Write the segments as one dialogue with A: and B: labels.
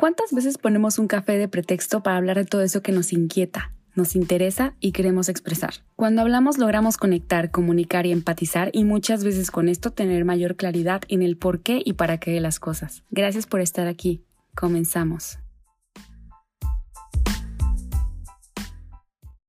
A: ¿Cuántas veces ponemos un café de pretexto para hablar de todo eso que nos inquieta, nos interesa y queremos expresar? Cuando hablamos logramos conectar, comunicar y empatizar y muchas veces con esto tener mayor claridad en el por qué y para qué de las cosas. Gracias por estar aquí. Comenzamos.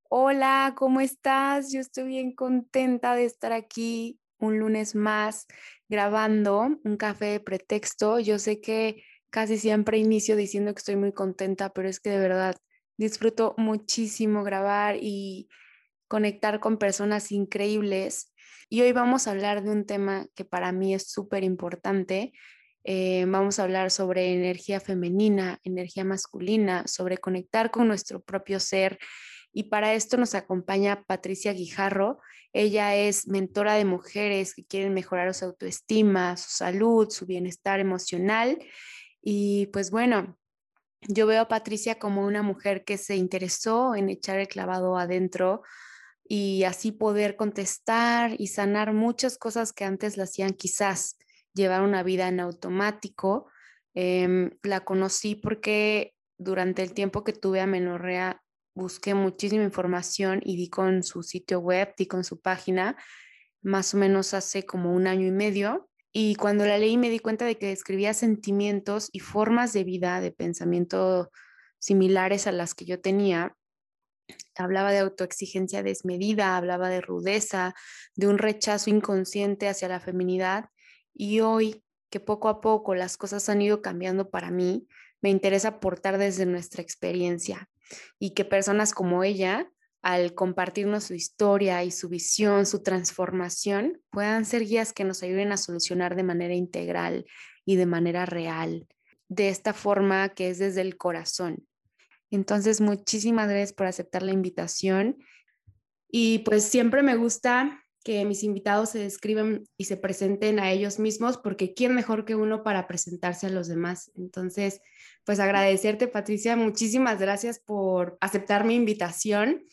A: Hola, ¿cómo estás? Yo estoy bien contenta de estar aquí un lunes más grabando un café de pretexto. Yo sé que casi siempre inicio diciendo que estoy muy contenta, pero es que de verdad disfruto muchísimo grabar y conectar con personas increíbles. Y hoy vamos a hablar de un tema que para mí es súper importante. Eh, vamos a hablar sobre energía femenina, energía masculina, sobre conectar con nuestro propio ser. Y para esto nos acompaña Patricia Guijarro. Ella es mentora de mujeres que quieren mejorar su autoestima, su salud, su bienestar emocional y pues bueno, yo veo a Patricia como una mujer que se interesó en echar el clavado adentro y así poder contestar y sanar muchas cosas que antes la hacían quizás llevar una vida en automático. Em, la conocí porque durante el tiempo que tuve a Menorrea busqué muchísima información y di con su sitio web, di con su página, más o menos hace como un año y medio. Y cuando la leí me di cuenta de que describía sentimientos y formas de vida, de pensamiento similares a las que yo tenía. Hablaba de autoexigencia desmedida, hablaba de rudeza, de un rechazo inconsciente hacia la feminidad. Y hoy, que poco a poco las cosas han ido cambiando para mí, me interesa aportar desde nuestra experiencia y que personas como ella al compartirnos su historia y su visión, su transformación, puedan ser guías que nos ayuden a solucionar de manera integral y de manera real, de esta forma que es desde el corazón. Entonces, muchísimas gracias por aceptar la invitación. Y pues siempre me gusta que mis invitados se describan y se presenten a ellos mismos, porque ¿quién mejor que uno para presentarse a los demás? Entonces, pues agradecerte, Patricia, muchísimas gracias por aceptar mi invitación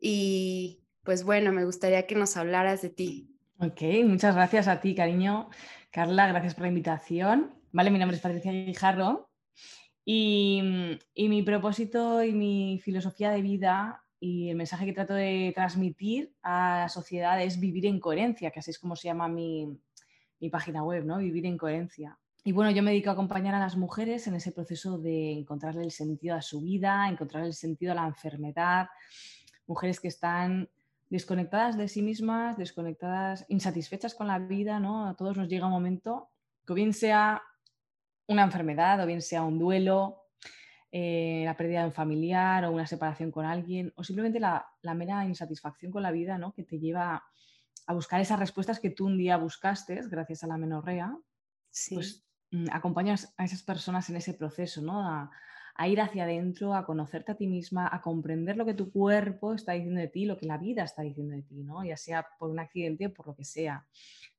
A: y pues bueno, me gustaría que nos hablaras de ti.
B: Ok, muchas gracias a ti, cariño. Carla, gracias por la invitación. Vale, mi nombre es Patricia Guijarro y, y mi propósito y mi filosofía de vida y el mensaje que trato de transmitir a la sociedad es vivir en coherencia, que así es como se llama mi, mi página web, ¿no? Vivir en coherencia. Y bueno, yo me dedico a acompañar a las mujeres en ese proceso de encontrarle el sentido a su vida, encontrar el sentido a la enfermedad, mujeres que están desconectadas de sí mismas, desconectadas, insatisfechas con la vida, ¿no? A todos nos llega un momento que bien sea una enfermedad o bien sea un duelo, eh, la pérdida de un familiar o una separación con alguien o simplemente la, mera insatisfacción con la vida, ¿no? Que te lleva a buscar esas respuestas que tú un día buscaste gracias a la menorrea. Pues mm, acompañas a esas personas en ese proceso, ¿no? a ir hacia adentro, a conocerte a ti misma, a comprender lo que tu cuerpo está diciendo de ti, lo que la vida está diciendo de ti, ¿no? Ya sea por un accidente o por lo que sea.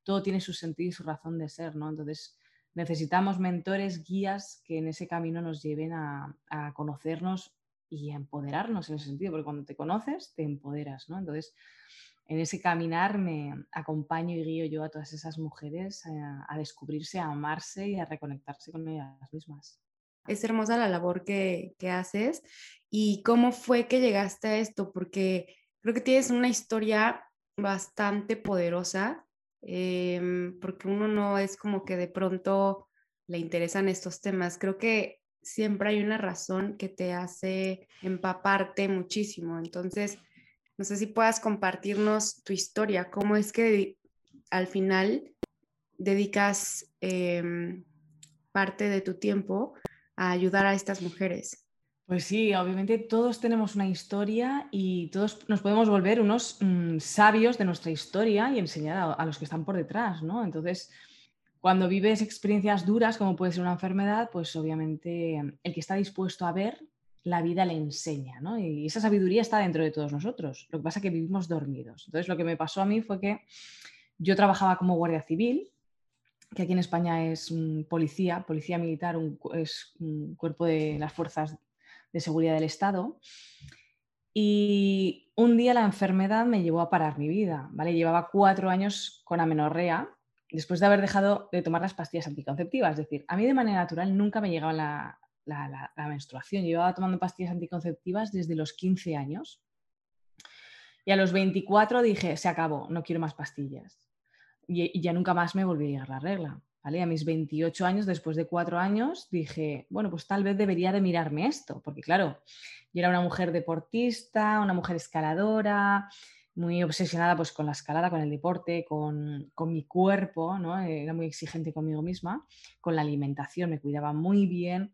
B: Todo tiene su sentido y su razón de ser, ¿no? Entonces, necesitamos mentores, guías que en ese camino nos lleven a, conocernos y a empoderarnos en ese sentido, porque cuando te conoces, te empoderas, ¿no? Entonces, en ese caminar me acompaño y guío yo a todas esas mujeres a, a descubrirse, a amarse y a reconectarse con ellas mismas
A: es hermosa la labor que, haces y cómo fue que llegaste a esto, porque creo que tienes una historia bastante poderosa, em, porque uno no es como que de pronto le interesan estos temas. Creo que siempre hay una razón que te hace empaparte muchísimo. Entonces, no sé si puedas compartirnos tu historia, cómo es que al final dedicas em, parte de tu tiempo a ayudar a estas mujeres.
B: Pues sí, obviamente todos tenemos una historia y todos nos podemos volver unos mm, sabios de nuestra historia y enseñar a, los que están por detrás, ¿no? Entonces, cuando vives experiencias duras, como puede ser una enfermedad, pues obviamente el que está dispuesto a ver, la vida le enseña, ¿no? Y esa sabiduría está dentro de todos nosotros. Lo que pasa es que vivimos dormidos. Entonces, lo que me pasó a mí fue que yo trabajaba como guardia civil que aquí en España es policía, policía militar, es un cuerpo de las fuerzas de seguridad del Estado. Y un día la enfermedad me llevó a parar mi vida, ¿vale? Llevaba cuatro años con amenorrea después de haber dejado de tomar las pastillas anticonceptivas. Es decir, a mí de manera natural nunca me llegaba la, la, menstruación. Yo llevaba tomando pastillas anticonceptivas desde los 15 años. Y a los 24 dije, se acabó, no quiero más pastillas. Y, ya nunca más me volví a llegar la regla. ¿vale? A mis 28 años, después de cuatro años, dije, bueno, pues tal vez debería de mirarme esto, porque claro, yo era una mujer deportista, una mujer escaladora, muy obsesionada pues, con la escalada, con el deporte, con, mi cuerpo, ¿no? era muy exigente conmigo misma, con la alimentación, me cuidaba muy bien.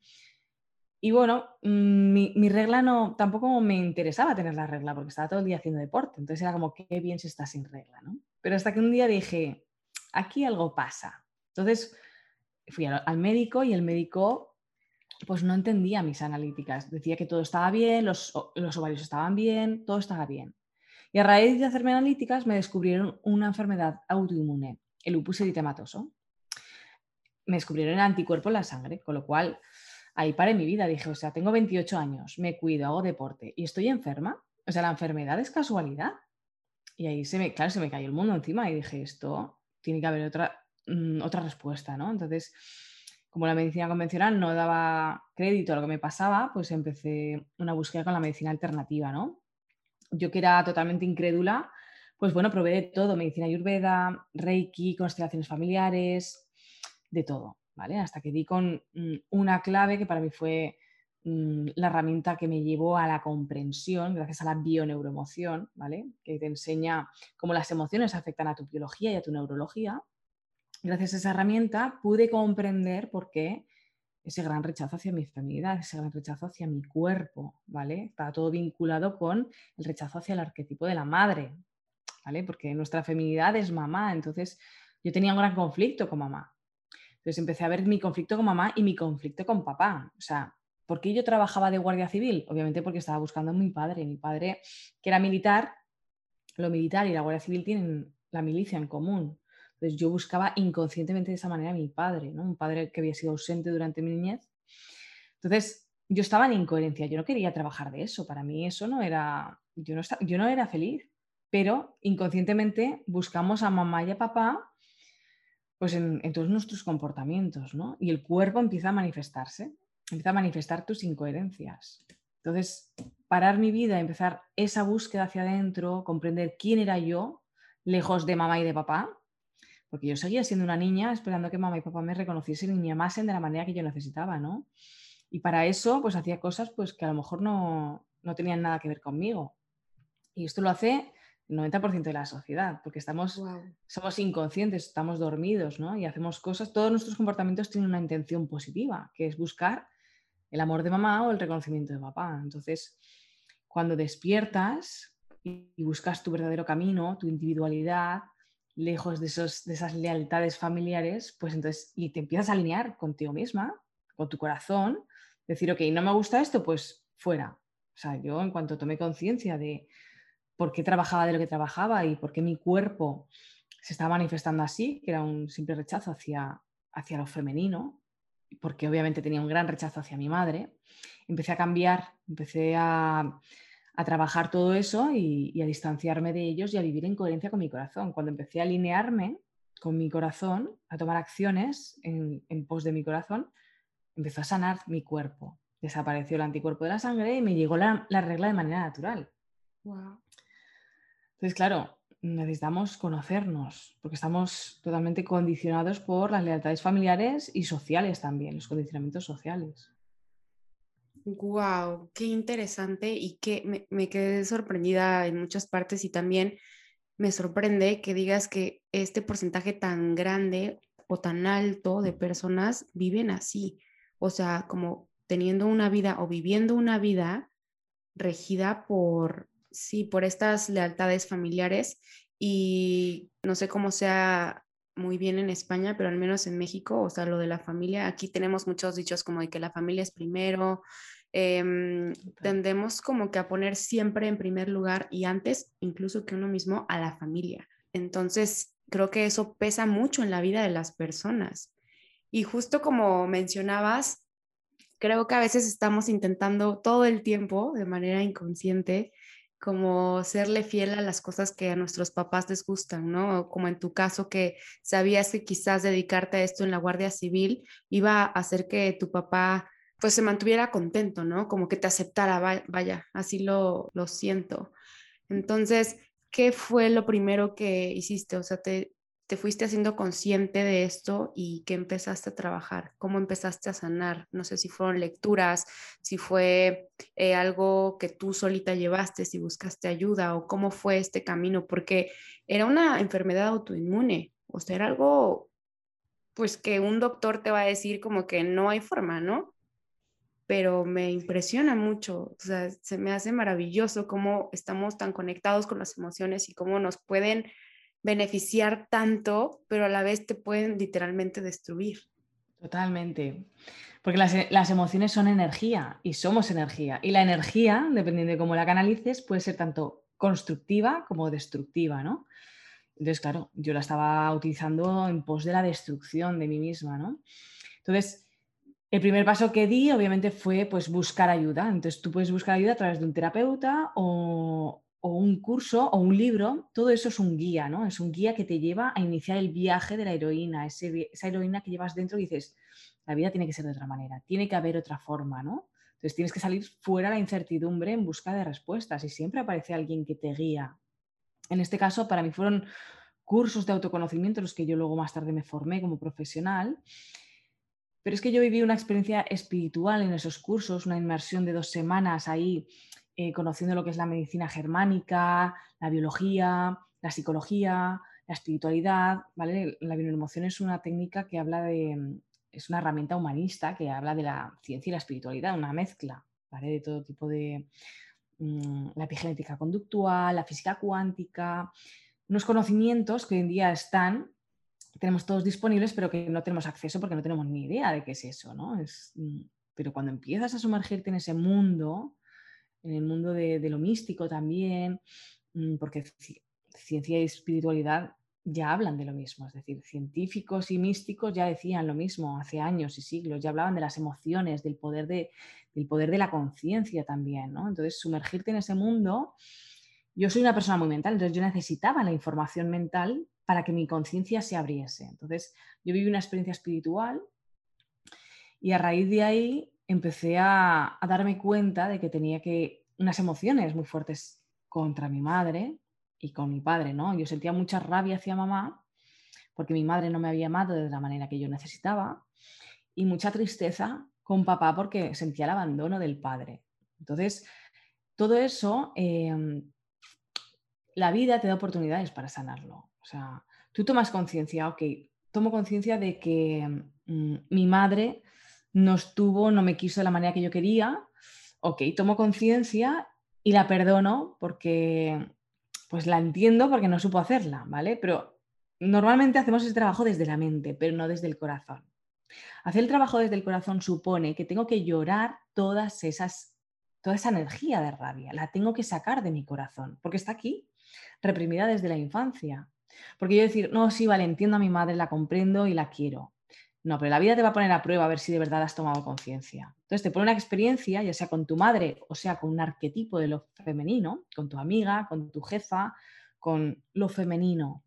B: Y bueno, mm, mi, regla no, tampoco me interesaba tener la regla porque estaba todo el día haciendo deporte, entonces era como, qué bien si está sin regla, ¿no? Pero hasta que un día dije, aquí algo pasa. Entonces fui al, médico y el médico pues no entendía mis analíticas. Decía que todo estaba bien, los, los ovarios estaban bien, todo estaba bien. Y a raíz de hacerme analíticas me descubrieron una enfermedad autoinmune, el lupus eritematoso. Me descubrieron el anticuerpo en la sangre, con lo cual ahí paré mi vida. Dije, o sea, tengo 28 años, me cuido, hago deporte y estoy enferma. O sea, la enfermedad es casualidad. Y ahí se me, claro, se me cayó el mundo encima y dije, esto tiene que haber otra, mm, otra respuesta, ¿no? Entonces, como la medicina convencional no daba crédito a lo que me pasaba, pues empecé una búsqueda con la medicina alternativa, ¿no? yo que era totalmente incrédula, pues bueno, probé de todo, medicina ayurveda, reiki, constelaciones familiares, de todo, ¿vale? Hasta que di con mm, una clave que para mí fue la herramienta que me llevó a la comprensión, gracias a la bioneuroemoción, ¿vale? Que te enseña cómo las emociones afectan a tu biología y a tu neurología. Gracias a esa herramienta pude comprender por qué ese gran rechazo hacia mi feminidad, ese gran rechazo hacia mi cuerpo, ¿vale? Está todo vinculado con el rechazo hacia el arquetipo de la madre, ¿vale? Porque nuestra feminidad es mamá, entonces yo tenía un gran conflicto con mamá. Entonces empecé a ver mi conflicto con mamá y mi conflicto con papá. O sea, ¿por qué yo trabajaba de guardia civil? Obviamente porque estaba buscando a mi padre. Mi padre, que era militar, lo militar y la guardia civil tienen la milicia en común. Entonces yo buscaba inconscientemente de esa manera a mi padre, ¿no? un padre que había sido ausente durante mi niñez. Entonces yo estaba en incoherencia, yo no quería trabajar de eso, para mí eso no era, yo no, yo no era feliz, pero inconscientemente buscamos a mamá y a papá pues en, en, todos nuestros comportamientos, ¿no? Y el cuerpo empieza a manifestarse, empieza a manifestar tus incoherencias. Entonces, parar mi vida, empezar esa búsqueda hacia adentro, comprender quién era yo, lejos de mamá y de papá, porque yo seguía siendo una niña esperando que mamá y papá me reconociesen y me amasen de la manera que yo necesitaba, ¿no? Y para eso, pues hacía cosas pues, que a lo mejor no, no tenían nada que ver conmigo. Y esto lo hace el 90% de la sociedad, porque estamos, somos inconscientes, estamos dormidos, ¿no? Y hacemos cosas, todos nuestros comportamientos tienen una intención positiva, que es buscar el amor de mamá o el reconocimiento de papá. Entonces, cuando despiertas y buscas tu verdadero camino, tu individualidad, lejos de, esos, de esas lealtades familiares, pues entonces, y te empiezas a alinear contigo misma, con tu corazón, decir, ok, no me gusta esto, pues fuera. O sea, yo en cuanto tomé conciencia de por qué trabajaba de lo que trabajaba y por qué mi cuerpo se estaba manifestando así, que era un simple rechazo hacia, hacia lo femenino, porque obviamente tenía un gran rechazo hacia mi madre, empecé a cambiar, empecé a, a trabajar todo eso y, a distanciarme de ellos y a vivir en coherencia con mi corazón. Cuando empecé a alinearme con mi corazón, a tomar acciones en, pos de mi corazón, empezó a sanar mi cuerpo. Desapareció el anticuerpo de la sangre y me llegó la, regla de manera natural. Entonces, claro, necesitamos conocernos, porque estamos totalmente condicionados por las lealtades familiares y sociales también, los condicionamientos sociales.
A: Wow, qué interesante y que me, quedé sorprendida en muchas partes y también me sorprende que digas que este porcentaje tan grande o tan alto de personas viven así, o sea, como teniendo una vida o viviendo una vida regida por, sí, por estas lealtades familiares y no sé cómo sea muy bien en España, pero al menos en México, o sea, lo de la familia, aquí tenemos muchos dichos como de que la familia es primero, em, tendemos como que a poner siempre en primer lugar y antes incluso que uno mismo a la familia. Entonces, creo que eso pesa mucho en la vida de las personas. Y justo como mencionabas, creo que a veces estamos intentando todo el tiempo, de manera inconsciente, como serle fiel a las cosas que a nuestros papás les gustan, ¿no? Como en tu caso que sabías que quizás dedicarte a esto en la Guardia Civil iba a hacer que tu papá pues se mantuviera contento, ¿no? Como que te aceptara, vaya, así lo, lo siento. Entonces, ¿qué fue lo primero que hiciste? O sea, te, te fuiste haciendo consciente de esto y qué empezaste a trabajar? ¿Cómo empezaste a sanar? No sé si fueron lecturas, si fue eh, algo que tú solita llevaste, si buscaste ayuda o cómo fue este camino, porque era una enfermedad autoinmune, o sea, era algo pues que un doctor te va a decir como que no hay forma, ¿no? Pero me impresiona mucho, o sea, se me hace maravilloso cómo estamos tan conectados con las emociones y cómo nos pueden beneficiar tanto, pero a la vez te pueden literalmente destruir.
B: Totalmente. Porque las, las, emociones son energía y somos energía. Y la energía, dependiendo de cómo la canalices, puede ser tanto constructiva como destructiva, ¿no? Entonces, claro, yo la estaba utilizando en pos de la destrucción de mí misma, ¿no? Entonces, el primer paso que di, obviamente, fue pues buscar ayuda. Entonces, tú puedes buscar ayuda a través de un terapeuta o, un curso o un libro. Todo eso es un guía, ¿no? Es un guía que te lleva a iniciar el viaje de la heroína, esa heroína que llevas dentro y dices, la vida tiene que ser de otra manera, tiene que haber otra forma, ¿no? Entonces tienes que salir fuera de la incertidumbre en busca de respuestas y siempre aparece alguien que te guía en este caso, para mí fueron cursos de autoconocimiento los que yo luego más tarde me formé como profesional. Pero es que yo viví una experiencia espiritual en esos cursos, una inmersión de dos semanas ahí, eh, conociendo lo que es la medicina germánica, la biología, la psicología, la espiritualidad. ¿vale? La bioemoción es una técnica que habla de, es una herramienta humanista que habla de la ciencia y la espiritualidad, una mezcla ¿vale? de todo tipo de, Mm, la epigenética conductual, la física cuántica, unos conocimientos que hoy en día están, tenemos todos disponibles, pero que no tenemos acceso porque no tenemos ni idea de qué es eso, ¿no? Es, mm, pero cuando empiezas a sumergirte en ese mundo, en el mundo de, de lo místico también, mm, porque ciencia y espiritualidad ya hablan de lo mismo, es decir, científicos y místicos ya decían lo mismo hace años y siglos, ya hablaban de las emociones, del poder de, del poder de la conciencia también, ¿no? Entonces, sumergirte en ese mundo, yo soy una persona muy mental, entonces yo necesitaba la información mental para que mi conciencia se abriese. Entonces, yo viví una experiencia espiritual y a raíz de ahí empecé a, darme cuenta de que tenía que unas emociones muy fuertes contra mi madre, y con mi padre, ¿no? Yo sentía mucha rabia hacia mamá porque mi madre no me había amado de la manera que yo necesitaba y mucha tristeza con papá porque sentía el abandono del padre. Entonces, todo eso, em, la vida te da oportunidades para sanarlo. O sea, tú tomas conciencia, ok, tomo conciencia de que mm, mi madre no estuvo, no me quiso de la manera que yo quería, ok, tomo conciencia y la perdono porque pues la entiendo porque no supo hacerla, ¿vale? Pero normalmente hacemos ese trabajo desde la mente, pero no desde el corazón. Hacer el trabajo desde el corazón supone que tengo que llorar todas esas, toda esa energía de rabia, la tengo que sacar de mi corazón, porque está aquí, reprimida desde la infancia. Porque yo decir, no, sí, vale, entiendo a mi madre, la comprendo y la quiero. No, pero la vida te va a poner a prueba a ver si de verdad has tomado conciencia. Entonces te pone una experiencia, ya sea con tu madre o sea con un arquetipo de lo femenino, con tu amiga, con tu jefa, con lo femenino.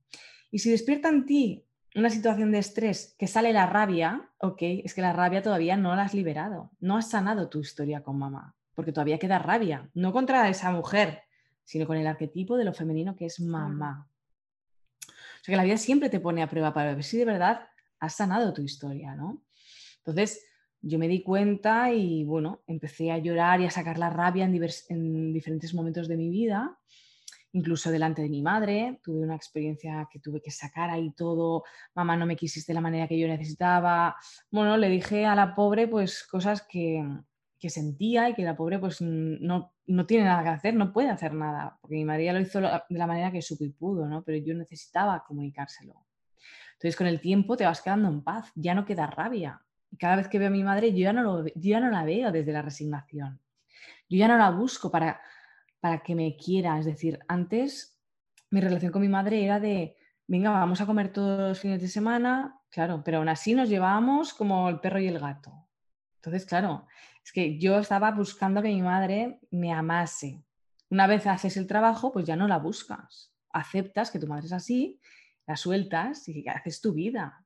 B: Y si despierta en ti una situación de estrés que sale la rabia, ok, es que la rabia todavía no la has liberado, no has sanado tu historia con mamá, porque todavía queda rabia, no contra esa mujer, sino con el arquetipo de lo femenino que es mamá. O sea que la vida siempre te pone a prueba para ver si de verdad has sanado tu historia, ¿no? Entonces, yo me di cuenta y bueno, empecé a llorar y a sacar la rabia en, diferentes momentos de mi vida, incluso delante de mi madre. Tuve una experiencia que tuve que sacar ahí todo, mamá no me quisiste de la manera que yo necesitaba. Bueno, le dije a la pobre pues cosas que, que sentía y que la pobre pues no, no, tiene nada que hacer, no puede hacer nada, porque mi madre ya lo hizo de la manera que supo y pudo, ¿no? Pero yo necesitaba comunicárselo. Entonces con el tiempo te vas quedando en paz, ya no queda rabia. Y cada vez que veo a mi madre, yo ya no, lo, ya no la veo desde la resignación. Yo ya no la busco para, para que me quiera. Es decir, antes mi relación con mi madre era de, venga, vamos a comer todos los fines de semana, claro, pero aún así nos llevábamos como el perro y el gato. Entonces, claro, es que yo estaba buscando que mi madre me amase. Una vez haces el trabajo, pues ya no la buscas. Aceptas que tu madre es así la sueltas y haces tu vida.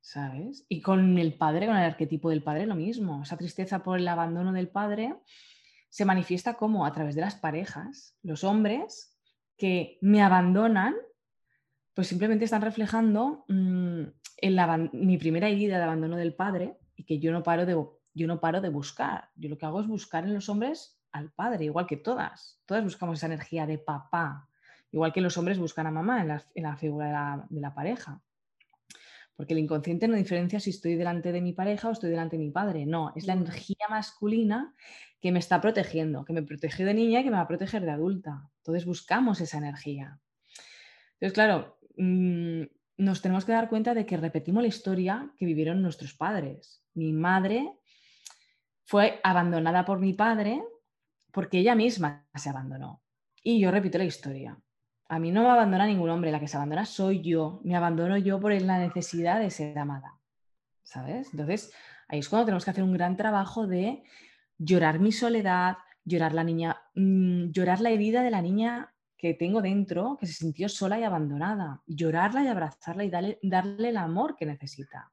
B: ¿Sabes? Y con el padre, con el arquetipo del padre, lo mismo. Esa tristeza por el abandono del padre se manifiesta como a través de las parejas. Los hombres que me abandonan, pues simplemente están reflejando mm, mi primera herida de abandono del padre y que yo no, paro de, yo no paro de buscar. Yo lo que hago es buscar en los hombres al padre, igual que todas. Todas buscamos esa energía de papá, igual que los hombres buscan a mamá en la, figura de la pareja. Porque el inconsciente no diferencia si estoy delante de mi pareja o estoy delante de mi padre. No, es la energía masculina que me está protegiendo, que me protegió de niña y que me va a proteger de adulta. Entonces buscamos esa energía. Entonces, claro, mm, nos tenemos que dar cuenta de que repetimos la historia que vivieron nuestros padres. Mi madre fue abandonada por mi padre porque ella misma se abandonó. Y yo repito la historia. A mí no me abandona ningún hombre, la que se abandona soy yo. Me abandono yo por la necesidad de ser amada. ¿Sabes? Entonces, ahí es cuando tenemos que hacer un gran trabajo de llorar mi soledad, llorar la niña, mm, llorar la herida de la niña que tengo dentro, que se sintió sola y abandonada. Llorarla y abrazarla y darle, darle el amor que necesita.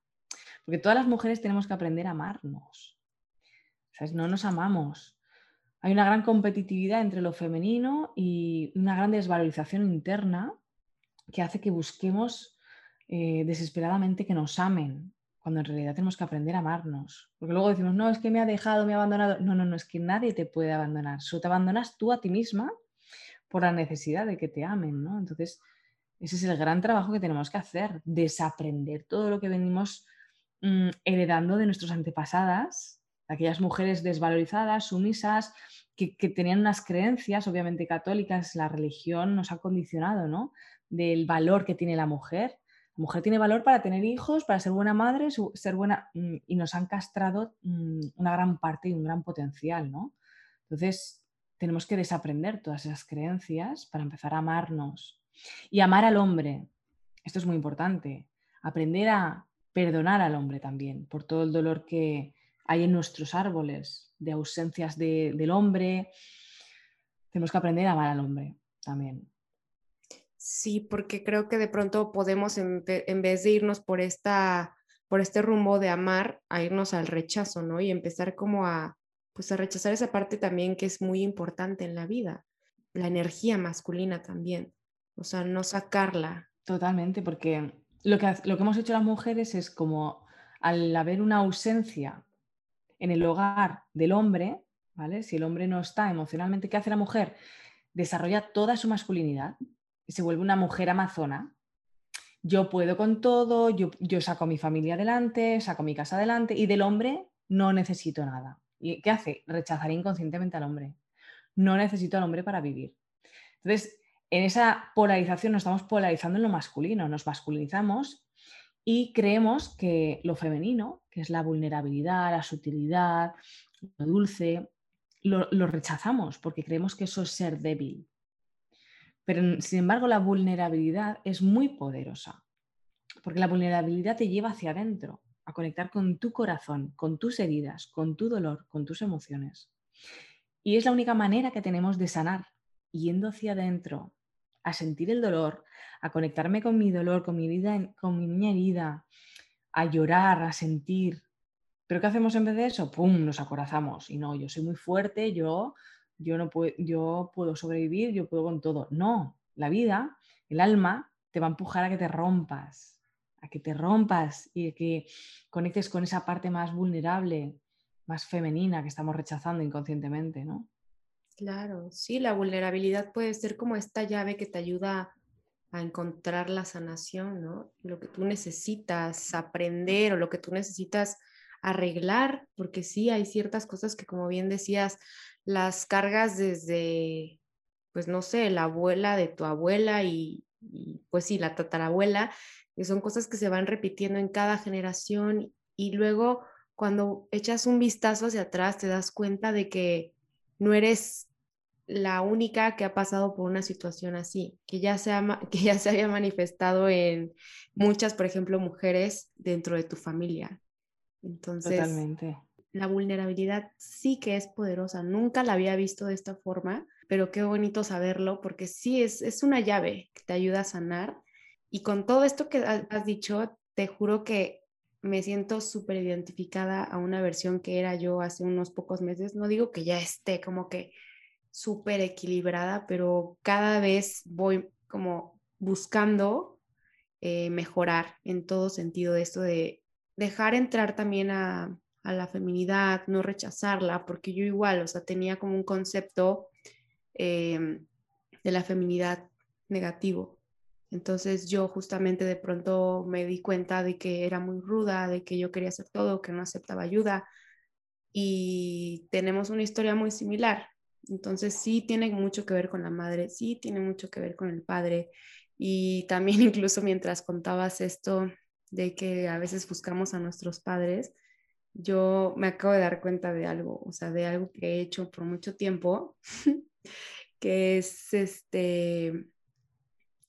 B: Porque todas las mujeres tenemos que aprender a amarnos. ¿Sabes? No nos amamos hay una gran competitividad entre lo femenino y una gran desvalorización interna que hace que busquemos eh, desesperadamente que nos amen, cuando en realidad tenemos que aprender a amarnos. Porque luego decimos, no, es que me ha dejado, me ha abandonado. No, no, no, es que nadie te puede abandonar. Solo te abandonas tú a ti misma por la necesidad de que te amen, ¿no? Entonces, ese es el gran trabajo que tenemos que hacer, desaprender todo lo que venimos mm, heredando de nuestras antepasadas aquellas mujeres desvalorizadas, sumisas, que, tenían unas creencias, obviamente católicas, la religión nos ha condicionado, ¿no? Del valor que tiene la mujer. La mujer tiene valor para tener hijos, para ser buena madre, ser buena, mm, y nos han castrado mm, una gran parte y un gran potencial, ¿no? Entonces, tenemos que desaprender todas esas creencias para empezar a amarnos. Y amar al hombre, esto es muy importante, aprender a perdonar al hombre también por todo el dolor que, hay en nuestros árboles de ausencias del hombre. Tenemos que aprender a amar al hombre también.
A: Sí, porque creo que de pronto podemos, en, vez de irnos por, esta, por este rumbo de amar, a irnos al rechazo, ¿no? Y empezar como a, pues a rechazar esa parte también que es muy importante en la vida, la energía masculina también, o sea, no sacarla.
B: Totalmente, porque lo que, lo que hemos hecho las mujeres es como al haber una ausencia en el hogar del hombre, ¿vale? Si el hombre no está emocionalmente, ¿qué hace la mujer? Desarrolla toda su masculinidad y se vuelve una mujer amazona. Yo puedo con todo, yo, saco mi familia adelante, saco mi casa adelante y del hombre no necesito nada. ¿Y qué hace? Rechazar inconscientemente al hombre. No necesito al hombre para vivir. Entonces, en esa polarización nos estamos polarizando en lo masculino, nos masculinizamos y creemos que lo femenino, que es la vulnerabilidad, la sutilidad, lo dulce, lo, rechazamos porque creemos que eso es ser débil. Pero sin embargo la vulnerabilidad es muy poderosa, porque la vulnerabilidad te lleva hacia adentro, a conectar con tu corazón, con tus heridas, con tu dolor, con tus emociones. Y es la única manera que tenemos de sanar, yendo hacia adentro, a sentir el dolor, a conectarme con mi dolor, con mi vida, con mi niña herida, a llorar, a sentir. Pero ¿qué hacemos en vez de eso? ¡Pum! Nos acorazamos. Y no, yo soy muy fuerte, yo, yo, no puedo, yo puedo sobrevivir, yo puedo con todo. No, la vida, el alma, te va a empujar a que te rompas, a que te rompas y que conectes con esa parte más vulnerable, más femenina que estamos rechazando inconscientemente, ¿no?
A: Claro, sí, la vulnerabilidad puede ser como esta llave que te ayuda a encontrar la sanación, ¿no? Lo que tú necesitas aprender o lo que tú necesitas arreglar, porque sí hay ciertas cosas que, como bien decías, las cargas desde, pues no sé, la abuela de tu abuela y, pues sí, la tatarabuela, que son cosas que se van repitiendo en cada generación y luego cuando echas un vistazo hacia atrás te das cuenta de que no eres la única que ha pasado por una situación así, que ya se, que ya se había manifestado en muchas, por ejemplo, mujeres dentro de tu familia. Entonces,
B: Totalmente.
A: la vulnerabilidad sí que es poderosa. Nunca la había visto de esta forma, pero qué bonito saberlo porque sí es, es una llave que te ayuda a sanar. Y con todo esto que has dicho, te juro que me siento súper identificada a una versión que era yo hace unos pocos meses. No digo que ya esté como que súper equilibrada, pero cada vez voy como buscando eh, mejorar en todo sentido de esto de dejar entrar también a, la feminidad, no rechazarla, porque yo igual, o sea, tenía como un concepto em, de la feminidad negativo. Entonces yo justamente de pronto me di cuenta de que era muy ruda, de que yo quería hacer todo, que no aceptaba ayuda y tenemos una historia muy similar. Entonces sí tiene mucho que ver con la madre, sí tiene mucho que ver con el padre y también incluso mientras contabas esto de que a veces buscamos a nuestros padres, yo me acabo de dar cuenta de algo, o sea, de algo que he hecho por mucho tiempo, que es este,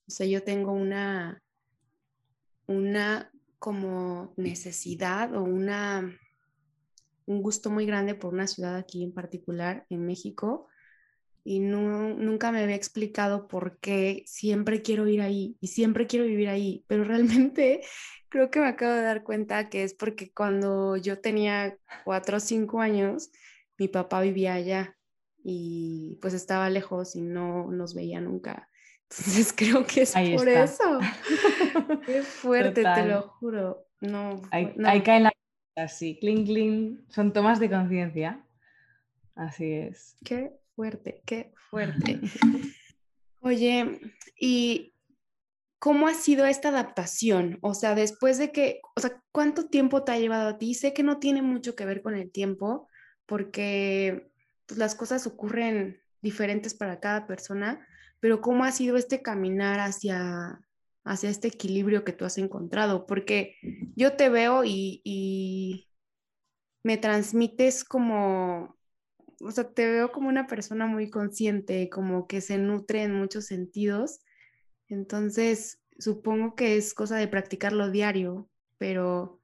A: o sea, yo tengo una, una como necesidad o una, un gusto muy grande por una ciudad aquí en particular, en México, y no, nunca me había explicado por qué siempre quiero ir ahí y siempre quiero vivir ahí, pero realmente creo que me acabo de dar cuenta que es porque cuando yo tenía cuatro o cinco años, mi papá vivía allá y pues estaba lejos y no nos veía nunca. Entonces creo que es por eso. Qué fuerte, te lo juro. No,
B: ahí, ahí caen las así, cling, cling, son tomas de conciencia. Así es.
A: Qué fuerte, qué fuerte. Oye, y ¿Cómo ha sido esta adaptación? O sea, después de que, o sea, ¿cuánto tiempo te ha llevado a ti? Sé que no tiene mucho que ver con el tiempo, porque pues, las cosas ocurren diferentes para cada persona, pero ¿cómo ha sido este caminar hacia, hacia este equilibrio que tú has encontrado? Porque yo te veo y, y me transmites como, o sea, te veo como una persona muy consciente, como que se nutre en muchos sentidos entonces, supongo que es cosa de practicarlo diario, pero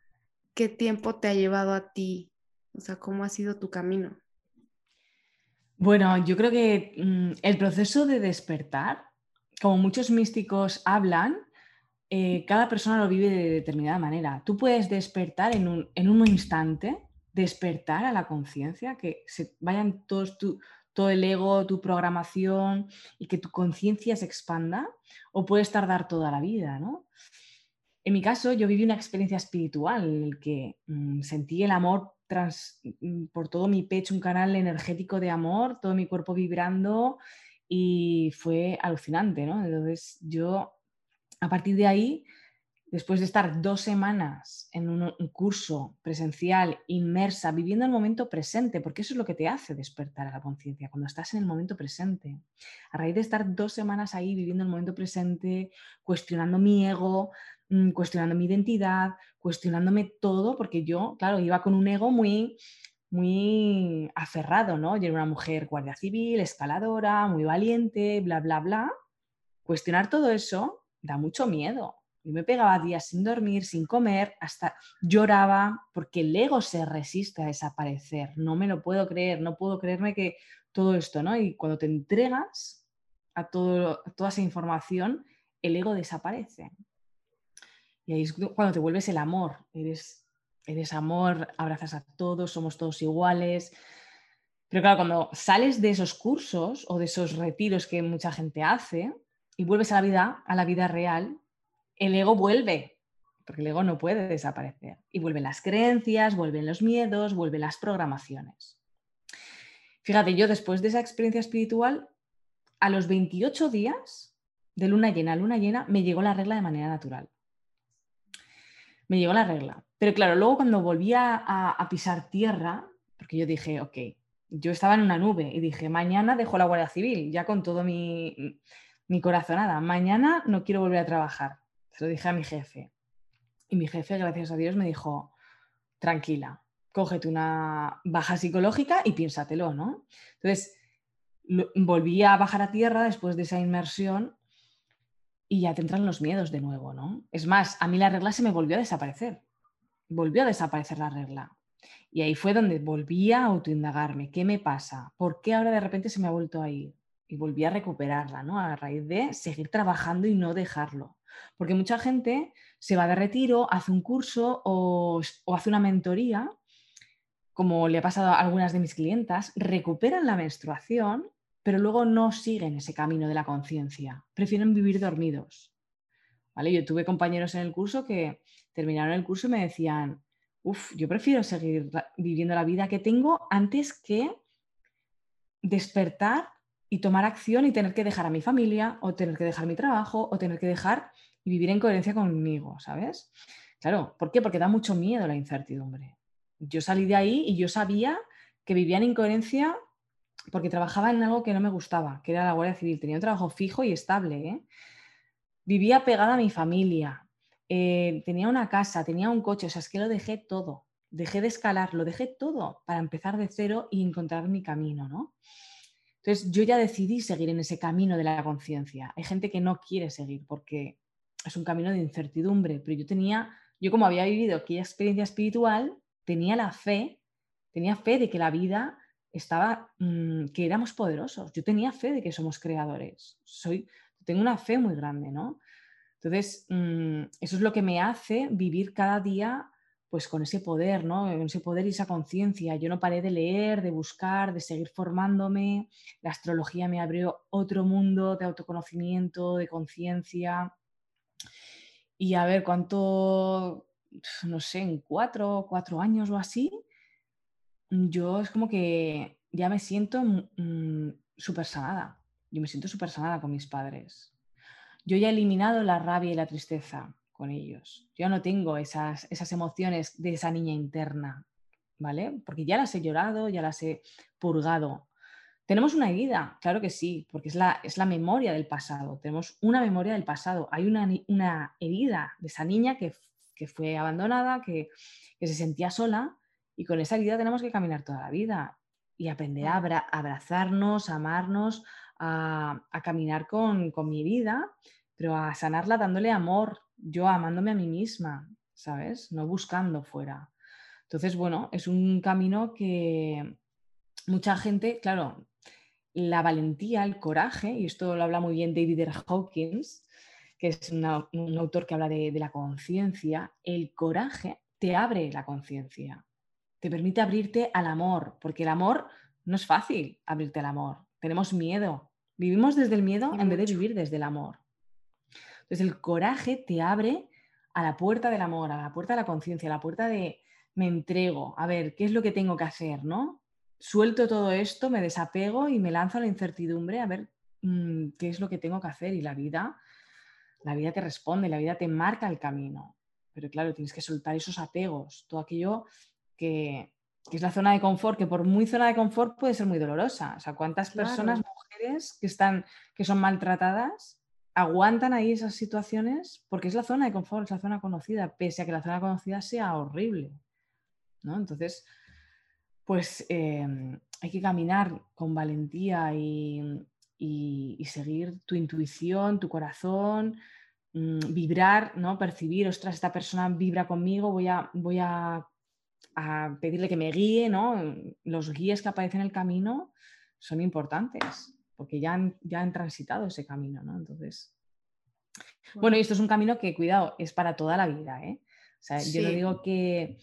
A: ¿qué tiempo te ha llevado a ti? O sea, ¿cómo ha sido tu camino?
B: Bueno, yo creo que mm, el proceso de despertar, como muchos místicos hablan, eh, cada persona lo vive de determinada manera. Tú puedes despertar en un, en un instante, despertar a la conciencia, que se vayan todos tu, todo el ego, tu programación y que tu conciencia se expanda o puedes tardar toda la vida, ¿no? En mi caso, yo viví una experiencia espiritual en la que mm, sentí el amor mm, por todo mi pecho, un canal energético de amor, todo mi cuerpo vibrando y fue alucinante, ¿no? Entonces yo, a partir de ahí, después de estar dos semanas en un, curso presencial, inmersa, viviendo el momento presente, porque eso es lo que te hace despertar a la conciencia, cuando estás en el momento presente. A raíz de estar dos semanas ahí viviendo el momento presente, cuestionando mi ego, cuestionando mi identidad, cuestionándome todo, porque yo, claro, iba con un ego muy muy aferrado, ¿no? Yo era una mujer guardia civil, escaladora, muy valiente, bla, bla, bla. Cuestionar todo eso da mucho miedo, yo me pegaba días sin dormir, sin comer, hasta lloraba porque el ego se resiste a desaparecer. No me lo puedo creer, no puedo creerme que todo esto, ¿no? Y cuando te entregas a, todo, toda esa información, el ego desaparece. Y ahí es cuando te vuelves el amor. Eres, eres amor, abrazas a todos, somos todos iguales. Pero claro, cuando sales de esos cursos o de esos retiros que mucha gente hace y vuelves a la vida, a la vida real, el ego vuelve, porque el ego no puede desaparecer. Y vuelven las creencias, vuelven los miedos, vuelven las programaciones. Fíjate, yo después de esa experiencia espiritual, a los 28 días de luna llena a luna llena, me llegó la regla de manera natural. Me llegó la regla. Pero claro, luego cuando volví a, pisar tierra, porque yo dije, ok, yo estaba en una nube y dije, mañana dejo la Guardia Civil, ya con todo mi, mi corazonada, mañana no quiero volver a trabajar. Se lo dije a mi jefe. Y mi jefe, gracias a Dios, me dijo, tranquila, cógete una baja psicológica y piénsatelo, ¿no? Entonces, volví a bajar a tierra después de esa inmersión y ya te entran los miedos de nuevo, ¿no? Es más, a mí la regla se me volvió a desaparecer. Volvió a desaparecer la regla. Y ahí fue donde volví a autoindagarme. ¿Qué me pasa? ¿Por qué ahora de repente se me ha vuelto a ir? Y volví a recuperarla, ¿no? A raíz de seguir trabajando y no dejarlo. Porque mucha gente se va de retiro, hace un curso o, hace una mentoría, como le ha pasado a algunas de mis clientas, recuperan la menstruación, pero luego no siguen ese camino de la conciencia, prefieren vivir dormidos. ¿Vale? Yo tuve compañeros en el curso que terminaron el curso y me decían, uff, yo prefiero seguir viviendo la vida que tengo antes que despertar y tomar acción y tener que dejar a mi familia o tener que dejar mi trabajo o tener que dejar y vivir en coherencia conmigo, ¿sabes? Claro, ¿por qué? Porque da mucho miedo la incertidumbre. Yo salí de ahí y yo sabía que vivía en incoherencia porque trabajaba en algo que no me gustaba, que era la Guardia Civil. Tenía un trabajo fijo y estable. ¿eh? Vivía pegada a mi familia. Eh, tenía una casa, tenía un coche. O sea, es que lo dejé todo. Dejé de escalar, lo dejé todo para empezar de cero y encontrar mi camino, ¿no? Entonces yo ya decidí seguir en ese camino de la conciencia. Hay gente que no quiere seguir porque es un camino de incertidumbre, pero yo tenía, yo como había vivido aquella experiencia espiritual, tenía la fe, tenía fe de que la vida estaba, mm, que éramos poderosos, yo tenía fe de que somos creadores, soy, tengo una fe muy grande, ¿no? Entonces, mm, eso es lo que me hace vivir cada día pues con ese poder, ¿no? Con ese poder y esa conciencia. Yo no paré de leer, de buscar, de seguir formándome. La astrología me abrió otro mundo de autoconocimiento, de conciencia. Y a ver cuánto, no sé, en cuatro, cuatro años o así, yo es como que ya me siento mm, súper sanada. Yo me siento súper sanada con mis padres. Yo ya he eliminado la rabia y la tristeza con ellos. Yo no tengo esas, esas emociones de esa niña interna, ¿vale? Porque ya las he llorado, ya las he purgado. Tenemos una herida, claro que sí, porque es la, es la memoria del pasado. Tenemos una memoria del pasado. Hay una, una herida de esa niña que, fue abandonada, que, se sentía sola y con esa herida tenemos que caminar toda la vida y aprender a abrazarnos, a amarnos, a, caminar con, con, mi vida, pero a sanarla dándole amor, yo amándome a mí misma, ¿sabes? No buscando fuera. Entonces, bueno, es un camino que mucha gente, claro, la valentía, el coraje, y esto lo habla muy bien David R. Hawkins, que es un autor que habla de, la conciencia, el coraje te abre la conciencia, te permite abrirte al amor, porque el amor no es fácil abrirte al amor, tenemos miedo, vivimos desde el miedo en vez de vivir desde el amor. Entonces el coraje te abre a la puerta del amor, a la puerta de la conciencia, a la puerta de me entrego, a ver, ¿qué es lo que tengo que hacer? ¿no? suelto todo esto, me desapego y me lanzo a la incertidumbre a ver mm, qué es lo que tengo que hacer. Y la vida, la vida te responde, la vida te marca el camino. Pero claro, tienes que soltar esos apegos, todo aquello que, es la zona de confort, que por muy zona de confort puede ser muy dolorosa. O sea, ¿cuántas personas, mujeres que, están, que son maltratadas, aguantan ahí esas situaciones? Porque es la zona de confort, es la zona conocida, pese a que la zona conocida sea horrible. ¿no? Entonces, pues em, hay que caminar con valentía y, seguir tu intuición, tu corazón, mm, vibrar, ¿no? Percibir, ostras, esta persona vibra conmigo, voy a, voy a, pedirle que me guíe, ¿no? Los guías que aparecen en el camino son importantes, porque ya han, ya han transitado ese camino, ¿no? Entonces. Bueno, y esto es un camino que, cuidado, es para toda la vida, ¿eh? O sea, yo no digo que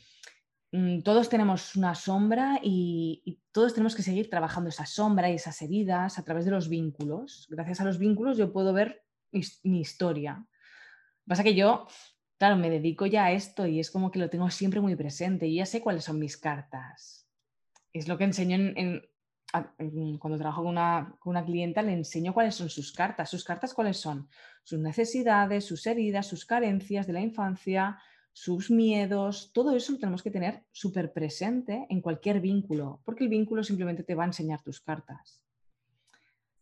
B: Mm, todos tenemos una sombra y, todos tenemos que seguir trabajando esa sombra y esas heridas a través de los vínculos. Gracias a los vínculos yo puedo ver mi, historia. Lo que pasa que yo, claro, me dedico ya a esto y es como que lo tengo siempre muy presente y ya sé cuáles son mis cartas. Es lo que enseño en, cuando trabajo con una, con una clienta, le enseño cuáles son sus cartas. ¿Sus cartas cuáles son? Sus necesidades, sus heridas, sus carencias de la infancia, sus miedos, todo eso lo tenemos que tener súper presente en cualquier vínculo, porque el vínculo simplemente te va a enseñar tus cartas,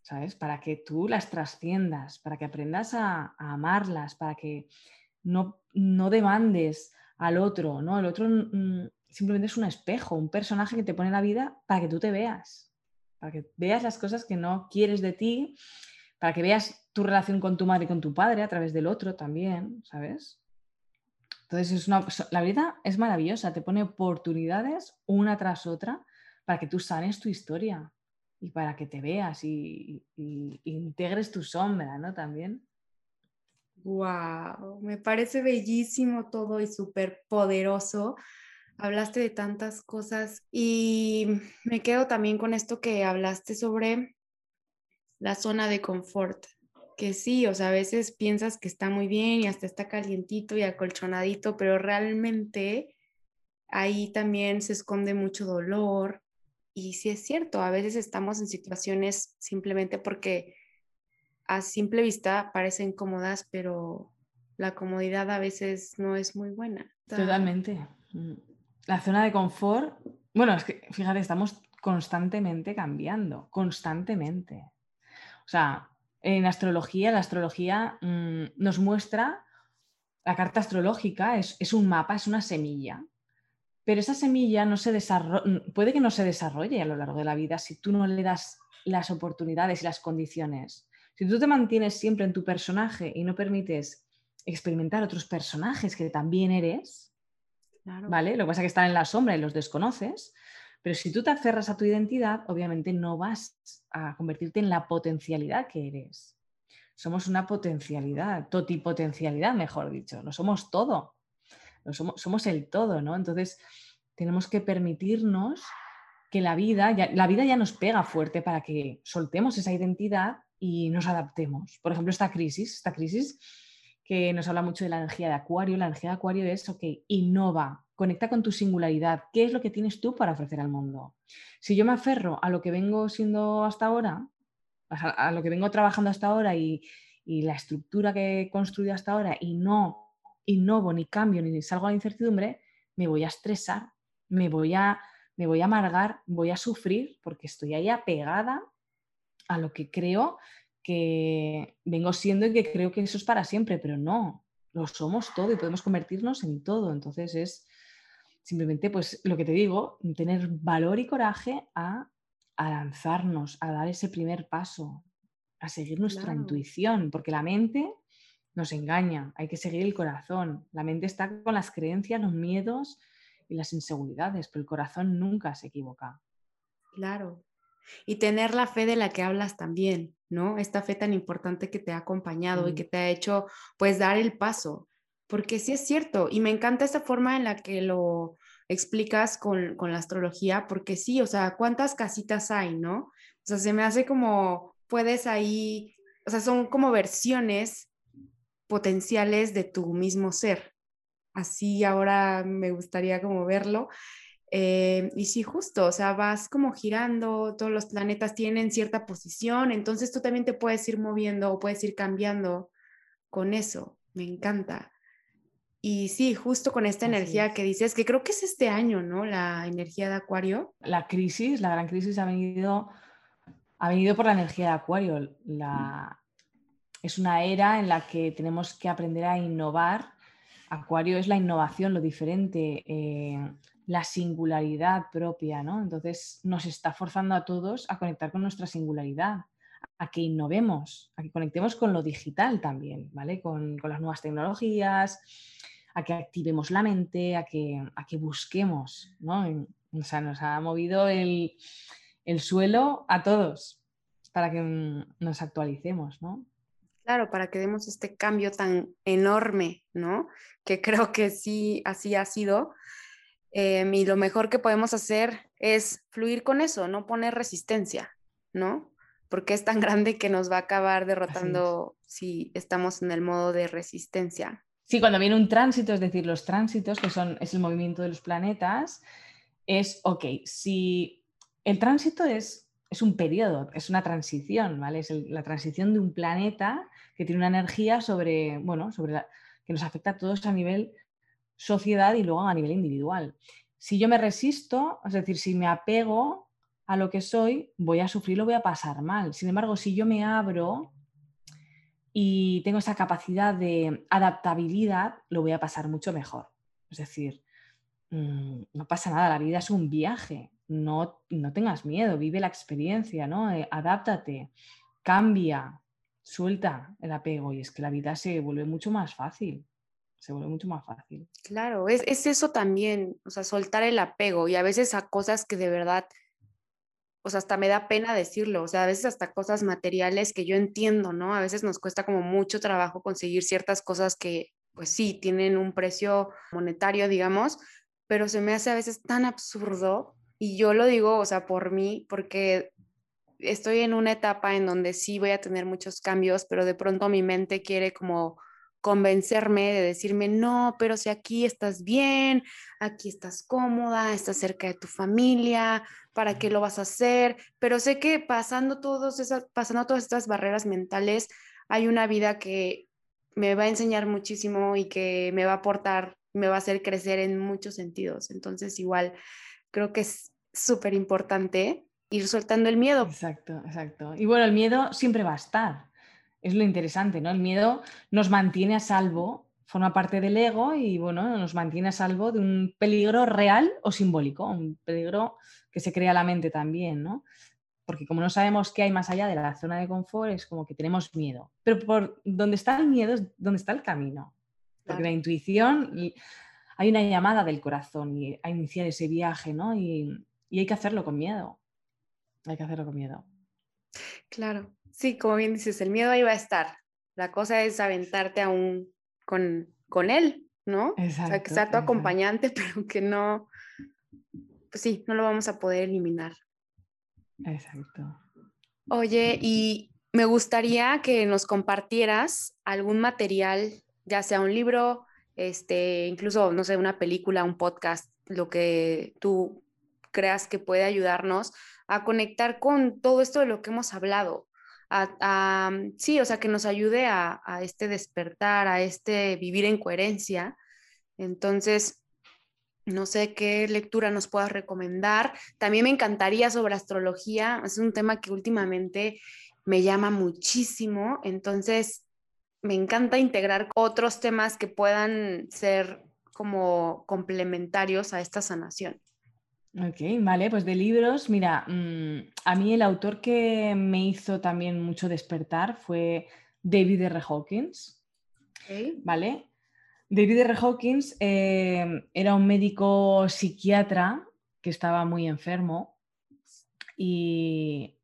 B: ¿sabes? Para que tú las trasciendas, para que aprendas a, amarlas, para que no, no, demandes al otro, ¿no? El otro mm, simplemente es un espejo, un personaje que te pone la vida para que tú te veas, para que veas las cosas que no quieres de ti, para que veas tu relación con tu madre y con tu padre a través del otro también, ¿sabes? Entonces, es la vida es maravillosa, te pone oportunidades una tras otra para que tú sanes tu historia y para que te veas y, integres tu sombra, ¿no? También.
A: Wow, me parece bellísimo todo y súper poderoso. Hablaste de tantas cosas y me quedo también con esto que hablaste sobre la zona de confort, que sí, o sea, a veces piensas que está muy bien y hasta está calientito y acolchonadito, pero realmente ahí también se esconde mucho dolor. Y sí es cierto, a veces estamos en situaciones simplemente porque a simple vista parecen cómodas, pero la comodidad a veces no es muy buena.
B: Totalmente. Mm. La zona de confort, bueno, es que fíjate, estamos constantemente cambiando, constantemente. O sea, en astrología, la astrología mm, nos muestra, la carta astrológica es, es, un mapa, es una semilla, pero esa semilla no se puede que no se desarrolle a lo largo de la vida si tú no le das las oportunidades y las condiciones. Si tú te mantienes siempre en tu personaje y no permites experimentar otros personajes que también eres, ¿vale? Lo que pasa es que están en la sombra y los desconoces, pero si tú te aferras a tu identidad, obviamente no vas a convertirte en la potencialidad que eres. Somos una potencialidad, totipotencialidad, mejor dicho. No somos todo. somos, somos, el todo, ¿no? Entonces, tenemos que permitirnos que la vida, la vida ya nos pega fuerte para que soltemos esa identidad y nos adaptemos. Por ejemplo, esta crisis, esta crisis que nos habla mucho de la energía de Acuario. La energía de Acuario es, ok, innova, conecta con tu singularidad. ¿Qué es lo que tienes tú para ofrecer al mundo? Si yo me aferro a lo que vengo siendo hasta ahora, a lo que vengo trabajando hasta ahora y, la estructura que he construido hasta ahora y no innovo, ni cambio, ni salgo a la incertidumbre, me voy a estresar, me voy a, me voy a amargar, voy a sufrir porque estoy ahí apegada a lo que creo que vengo siendo y que creo que eso es para siempre, pero no, lo somos todo y podemos convertirnos en todo. Entonces es simplemente, pues lo que te digo, tener valor y coraje a, lanzarnos, a dar ese primer paso, a seguir nuestra intuición, porque la mente nos engaña, hay que seguir el corazón. La mente está con las creencias, los miedos y las inseguridades, pero el corazón nunca se equivoca.
A: Claro. Y tener la fe de la que hablas también, ¿no? Esta fe tan importante que te ha acompañado y que te ha hecho pues dar el paso, porque sí es cierto, y me encanta esa forma en la que lo explicas con, con la astrología, porque sí, o sea, ¿cuántas casitas hay, no? O sea, se me hace como, puedes ahí, o sea, son como versiones potenciales de tu mismo ser. Así ahora me gustaría como verlo. Eh, y sí, justo, o sea, vas como girando, todos los planetas tienen cierta posición, entonces tú también te puedes ir moviendo o puedes ir cambiando con eso. Me encanta. Y sí, justo con esta energía que dices, que creo que es este año, ¿no? La energía de Acuario.
B: La crisis, la gran crisis ha venido, ha venido por la energía de Acuario. La, es una era en la que tenemos que aprender a innovar. Acuario es la innovación, lo diferente. Eh, la singularidad propia, ¿no? Entonces nos está forzando a todos a conectar con nuestra singularidad, a que innovemos, a que conectemos con lo digital también, ¿vale? Con, las nuevas tecnologías, a que activemos la mente, a que, a que busquemos, ¿no? O sea, nos ha movido el, el suelo a todos para que nos actualicemos, ¿no?
A: Claro, para que demos este cambio tan enorme, ¿no? Que creo que sí, así ha sido. Em, y lo mejor que podemos hacer es fluir con eso, no poner resistencia, ¿no? Porque es tan grande que nos va a acabar derrotando si estamos en el modo de resistencia.
B: Sí, cuando viene un tránsito, es decir, los tránsitos, que son, es el movimiento de los planetas, es, ok, si el tránsito es, es un periodo, es una transición, ¿vale? Es la transición de un planeta que tiene una energía sobre, bueno, sobre la, que nos afecta a todos a nivel sociedad y luego a nivel individual. Si yo me resisto, es decir, si me apego a lo que soy, voy a sufrir, lo voy a pasar mal. Sin embargo, si yo me abro y tengo esa capacidad de adaptabilidad, lo voy a pasar mucho mejor. Es decir, mm, no pasa nada, la vida es un viaje, no, no tengas miedo, vive la experiencia, ¿no? Eh, adáptate, cambia, suelta el apego y es que la vida se vuelve mucho más fácil se vuelve mucho más fácil.
A: Claro, es, es, eso también, o sea, soltar el apego y a veces a cosas que de verdad, o sea, hasta me da pena decirlo, o sea, a veces hasta cosas materiales que yo entiendo, ¿no? A veces nos cuesta como mucho trabajo conseguir ciertas cosas que, pues sí, tienen un precio monetario, digamos, pero se me hace a veces tan absurdo y yo lo digo, o sea, por mí, porque estoy en una etapa en donde sí voy a tener muchos cambios, pero de pronto mi mente quiere como convencerme de decirme, no, pero si aquí estás bien, aquí estás cómoda, estás cerca de tu familia, ¿para qué lo vas a hacer? Pero sé que pasando, todos esas, pasando todas estas barreras mentales, hay una vida que me va a enseñar muchísimo y que me va a aportar, me va a hacer crecer en muchos sentidos. Entonces, igual, creo que es súper importante ir soltando el miedo.
B: Exacto, exacto. Y bueno, el miedo siempre va a estar. Es lo interesante, ¿no? El miedo nos mantiene a salvo, forma parte del ego y bueno, nos mantiene a salvo de un peligro real o simbólico, un peligro que se crea la mente también, ¿no? Porque como no sabemos qué hay más allá de la zona de confort, es como que tenemos miedo. Pero por donde está el miedo es donde está el camino. Porque la intuición, hay una llamada del corazón y a iniciar ese viaje, ¿no? Y, y hay que hacerlo con miedo. Hay que hacerlo con miedo.
A: Claro, sí, como bien dices, el miedo ahí va a estar. La cosa es aventarte aún con, con él, ¿no? Exacto, o sea, que sea tu acompañante, pero que no, pues sí, no lo vamos a poder eliminar.
B: Exacto.
A: Oye, y me gustaría que nos compartieras algún material, ya sea un libro, este, incluso, no sé, una película, un podcast, lo que tú creas que puede ayudarnos a conectar con todo esto de lo que hemos hablado. A, sí, o sea, que nos ayude a, a, este despertar, a este vivir en coherencia. Entonces, no sé qué lectura nos puedas recomendar. También me encantaría sobre astrología. Es un tema que últimamente me llama muchísimo. Entonces, me encanta integrar otros temas que puedan ser como complementarios a esta sanación.
B: Ok, vale, pues de libros, mira, mm, a mí el autor que me hizo también mucho despertar fue David R. Hawkins, ¿vale? David R. Hawkins eh, era un médico psiquiatra que estaba muy enfermo y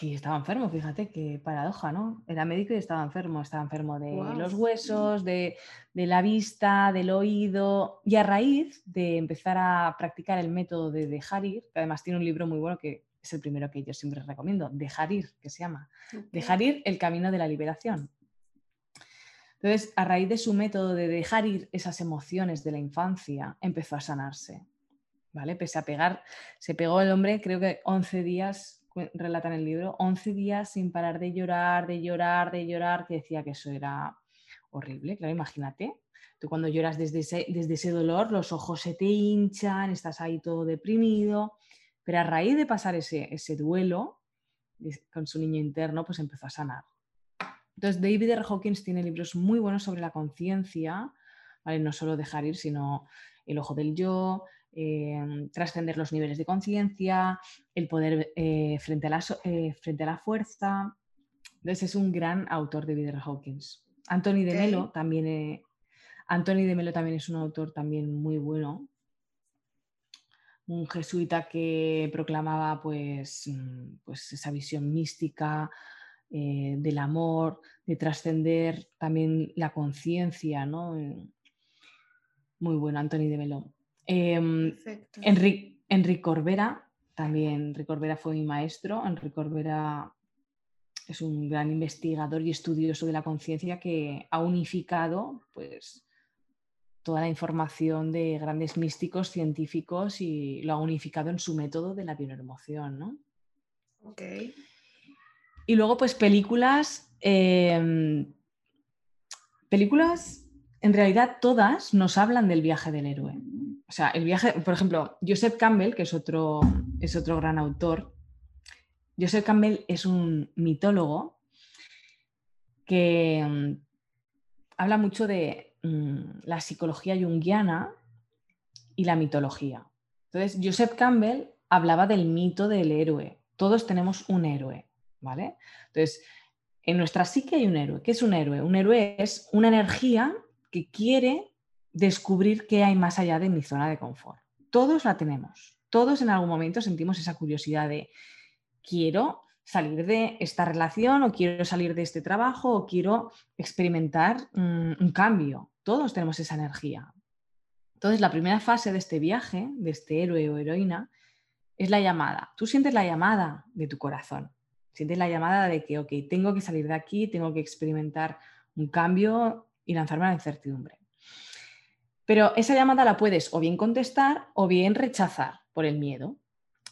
B: y estaba enfermo, fíjate qué paradoja, ¿no? Era médico y estaba enfermo, estaba enfermo de los huesos, de, la vista, del oído. Y a raíz de empezar a practicar el método de dejar ir, que además tiene un libro muy bueno que es el primero que yo siempre recomiendo, Dejar ir, que se llama. Dejar ir el camino de la liberación. Entonces, a raíz de su método de dejar ir esas emociones de la infancia, empezó a sanarse. ¿Vale? Pese a pegar, se pegó el hombre, creo que 11 días relata en el libro, 11 días sin parar de llorar, de llorar, de llorar, que decía que eso era horrible. Claro, imagínate, tú cuando lloras desde ese, desde ese dolor, los ojos se te hinchan, estás ahí todo deprimido, pero a raíz de pasar ese, ese duelo con su niño interno, pues empezó a sanar. Entonces, David R. Hawkins tiene libros muy buenos sobre la conciencia, ¿vale? no solo dejar ir, sino el ojo del yo, Em, trascender los niveles de conciencia, el poder eh, frente, a la, eh, frente a la fuerza. Entonces es un gran autor de Vidal Hawkins. Anthony de Melo también, eh, Anthony de Melo también es un autor también muy bueno. Un jesuita que proclamaba pues, mm, pues esa visión mística del amor, de trascender también la conciencia, ¿no? Muy bueno, Anthony de Melo. Eh, Enrique, Corbera, también Enrique Corbera fue mi maestro. Enrique Corbera es un gran investigador y estudioso de la conciencia que ha unificado pues, toda la información de grandes místicos científicos y lo ha unificado en su método de la bioemoción. ¿no? Y luego, pues películas. Em, películas, en realidad todas nos hablan del viaje del héroe o sea, el viaje, por ejemplo, Joseph Campbell, que es otro, es otro gran autor, Joseph Campbell es un mitólogo que mm, habla mucho de mm, la psicología junguiana y la mitología. Entonces, Joseph Campbell hablaba del mito del héroe. Todos tenemos un héroe, ¿vale? Entonces, en nuestra psique hay un héroe. ¿Qué es un héroe? Un héroe es una energía que quiere descubrir qué hay más allá de mi zona de confort. Todos la tenemos, todos en algún momento sentimos esa curiosidad de quiero salir de esta relación o quiero salir de este trabajo o quiero experimentar mm, un cambio. Todos tenemos esa energía. Entonces, la primera fase de este viaje, de este héroe o heroína, es la llamada. Tú sientes la llamada de tu corazón. Sientes la llamada de que, ok, tengo que salir de aquí, tengo que experimentar un cambio y lanzarme a la incertidumbre. Pero esa llamada la puedes o bien contestar o bien rechazar por el miedo.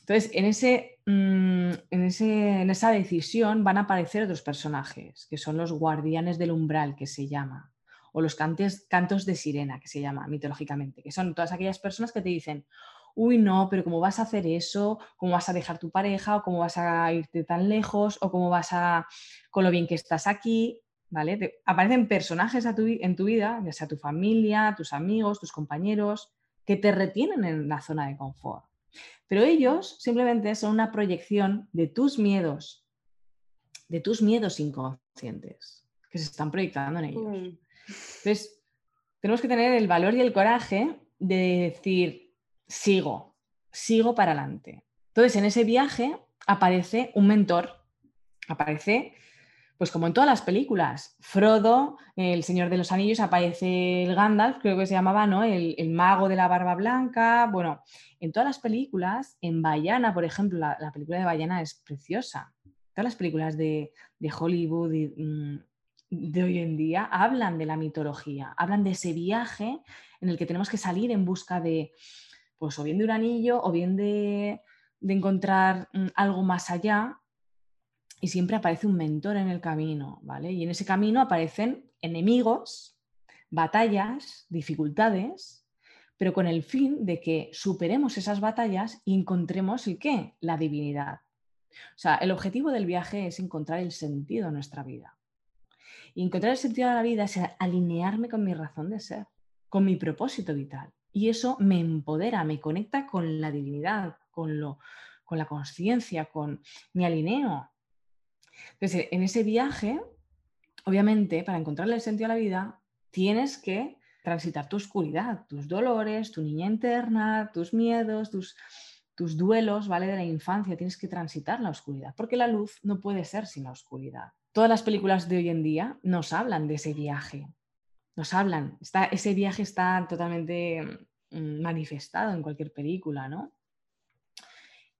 B: Entonces, en, ese, mm, en, en, esa decisión van a aparecer otros personajes, que son los guardianes del umbral, que se llama, o los cantes, cantos de sirena, que se llama mitológicamente, que son todas aquellas personas que te dicen, uy, no, pero ¿cómo vas a hacer eso? ¿Cómo vas a dejar tu pareja? ¿O cómo vas a irte tan lejos? ¿O cómo vas a, con lo bien que estás aquí? ¿Vale? aparecen personajes en tu vida, ya sea tu familia, tus amigos, tus compañeros, que te retienen en la zona de confort. Pero ellos simplemente son una proyección de tus miedos, de tus miedos inconscientes, que se están proyectando en ellos. Mm. Entonces, tenemos que tener el valor y el coraje de decir, sigo, sigo para adelante. Entonces, en ese viaje aparece un mentor, aparece pues como en todas las películas, Frodo, el Señor de los Anillos, aparece el Gandalf, creo que se llamaba, ¿no? El, mago de la barba blanca. Bueno, en todas las películas, en Bayana, por ejemplo, la, película de Bayana es preciosa. Todas las películas de, Hollywood mm, de hoy en día hablan de la mitología, hablan de ese viaje en el que tenemos que salir en busca de, pues o bien de un anillo o bien de, encontrar mm, algo más allá y siempre aparece un mentor en el camino, ¿vale? Y en ese camino aparecen enemigos, batallas, dificultades, pero con el fin de que superemos esas batallas y encontremos el qué, la divinidad. O sea, el objetivo del viaje es encontrar el sentido de nuestra vida. Y encontrar el sentido de la vida es alinearme con mi razón de ser, con mi propósito vital. Y eso me empodera, me conecta con la divinidad, con, lo, con la conciencia, con mi alineo entonces, en ese viaje, obviamente, para encontrarle el sentido a la vida, tienes que transitar tu oscuridad, tus dolores, tu niña interna, tus miedos, tus, duelos, ¿vale? De la infancia, tienes que transitar la oscuridad, porque la luz no puede ser sin la oscuridad. Todas las películas de hoy en día nos hablan de ese viaje, nos hablan, ese viaje está totalmente mm, manifestado en cualquier película, ¿no?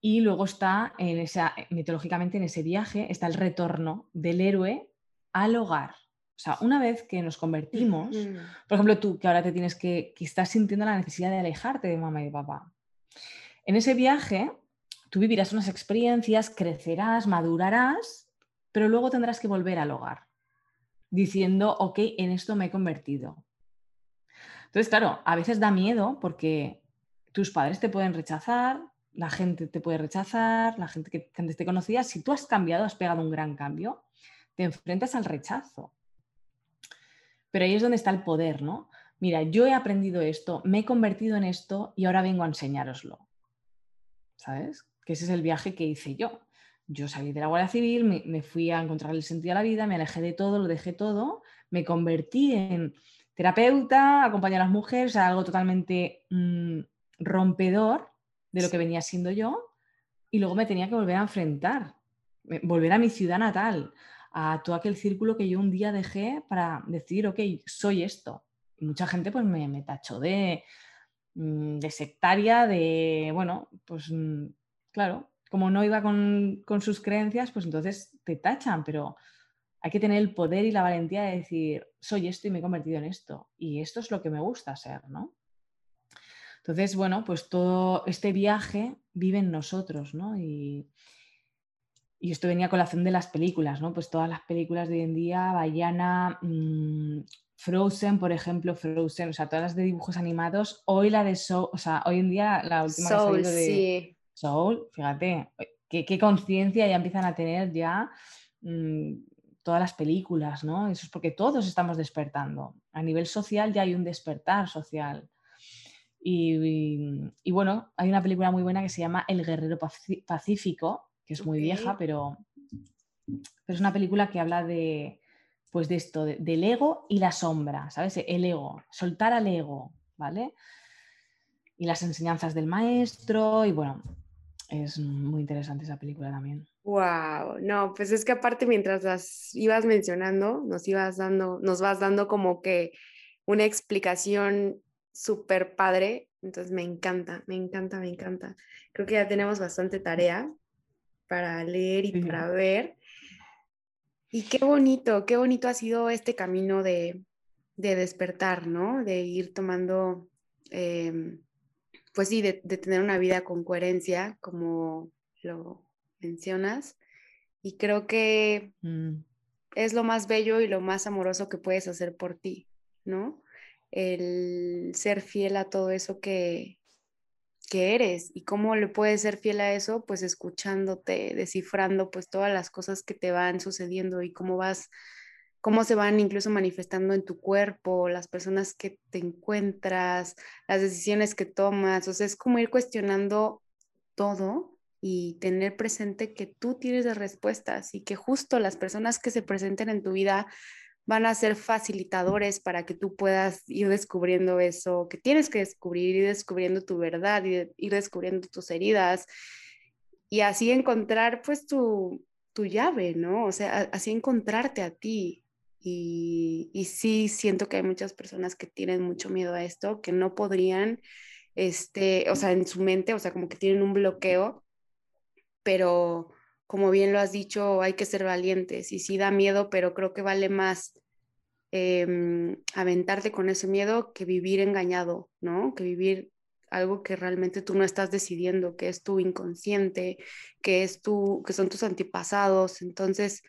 B: Y luego está, en esa, mitológicamente, en ese viaje, está el retorno del héroe al hogar. O sea, una vez que nos convertimos, por ejemplo, tú que ahora te tienes que, que estás sintiendo la necesidad de alejarte de mamá y de papá. En ese viaje, tú vivirás unas experiencias, crecerás, madurarás, pero luego tendrás que volver al hogar, diciendo, ok, en esto me he convertido. Entonces, claro, a veces da miedo porque tus padres te pueden rechazar, la gente te puede rechazar, la gente que antes te conocía, si tú has cambiado, has pegado un gran cambio, te enfrentas al rechazo. Pero ahí es donde está el poder, ¿no? Mira, yo he aprendido esto, me he convertido en esto y ahora vengo a enseñároslo. ¿Sabes? Que ese es el viaje que hice yo. Yo salí de la Guardia Civil, me, fui a encontrar el sentido de la vida, me alejé de todo, lo dejé todo, me convertí en terapeuta, acompañé a las mujeres, a algo totalmente mm, rompedor de lo que venía siendo yo y luego me tenía que volver a enfrentar, volver a mi ciudad natal, a todo aquel círculo que yo un día dejé para decir, ok, soy esto. Mucha gente pues me, me tachó de, mm, de sectaria, de, bueno, pues mm, claro, como no iba con, con sus creencias, pues entonces te tachan, pero hay que tener el poder y la valentía de decir, soy esto y me he convertido en esto. Y esto es lo que me gusta ser, ¿no? Entonces, bueno, pues todo este viaje vive en nosotros, ¿no? Y, esto venía a colación de las películas, ¿no? Pues todas las películas de hoy en día, Bayana, mm, Frozen, por ejemplo, Frozen, o sea, todas las de dibujos animados, hoy la de Soul, o sea, hoy en día la última
A: Soul,
B: de Soul, fíjate, qué, conciencia ya empiezan a tener ya mm, todas las películas, ¿no? Eso es porque todos estamos despertando. A nivel social ya hay un despertar social. Y, bueno, hay una película muy buena que se llama El Guerrero Pacífico, que es muy vieja, pero, pero, es una película que habla de, pues de esto, del ego y la sombra, ¿sabes? El ego, soltar al ego, ¿vale? Y las enseñanzas del maestro, y bueno, es muy interesante esa película también.
A: Wow, no, pues es que aparte mientras las ibas mencionando, nos ibas dando, nos vas dando como que una explicación súper padre. Entonces me encanta, me encanta, me encanta. Creo que ya tenemos bastante tarea para leer y para ver. Y qué bonito, qué bonito ha sido este camino de, despertar, ¿no? De ir tomando, em, pues sí, de, tener una vida con coherencia, como lo mencionas. Y creo que mm. es lo más bello y lo más amoroso que puedes hacer por ti, ¿no? El ser fiel a todo eso que, que eres y cómo le puedes ser fiel a eso, pues escuchándote, descifrando pues todas las cosas que te van sucediendo y cómo vas, cómo se van incluso manifestando en tu cuerpo, las personas que te encuentras, las decisiones que tomas, o sea, es como ir cuestionando todo y tener presente que tú tienes las respuestas y que justo las personas que se presenten en tu vida van a ser facilitadores para que tú puedas ir descubriendo eso que tienes que descubrir, ir descubriendo tu verdad, ir, descubriendo tus heridas y así encontrar pues tu, tu llave, ¿no? O sea, así encontrarte a ti. Y, y sí siento que hay muchas personas que tienen mucho miedo a esto, que no podrían, este, o sea, en su mente, o sea, como que tienen un bloqueo, pero como bien lo has dicho, hay que ser valientes y sí da miedo, pero creo que vale más em, aventarte con ese miedo que vivir engañado, ¿no? Que vivir algo que realmente tú no estás decidiendo, que es tu inconsciente, que es tu, que son tus antepasados. Entonces,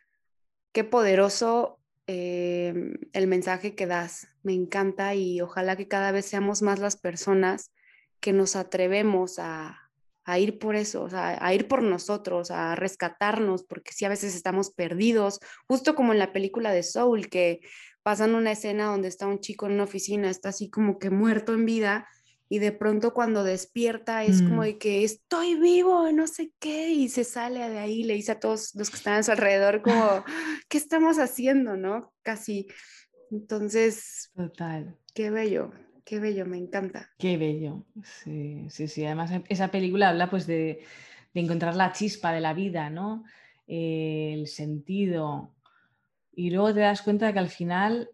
A: qué poderoso em, el mensaje que das. Me encanta y ojalá que cada vez seamos más las personas que nos atrevemos a, a ir por eso, o sea, a ir por nosotros, a rescatarnos, porque sí a veces estamos perdidos, justo como en la película de Soul, que pasan una escena donde está un chico en una oficina, está así como que muerto en vida, y de pronto cuando despierta es como mm. de que estoy vivo, no sé qué, y se sale de ahí, le dice a todos los que están a su alrededor como, ¿qué estamos haciendo? ¿No? Casi. Entonces,
B: total.
A: Qué bello. Qué bello, me encanta.
B: Qué bello. Sí, sí, sí. Además, em, esa película habla pues de, encontrar la chispa de la vida, ¿no? El sentido. Y luego te das cuenta de que al final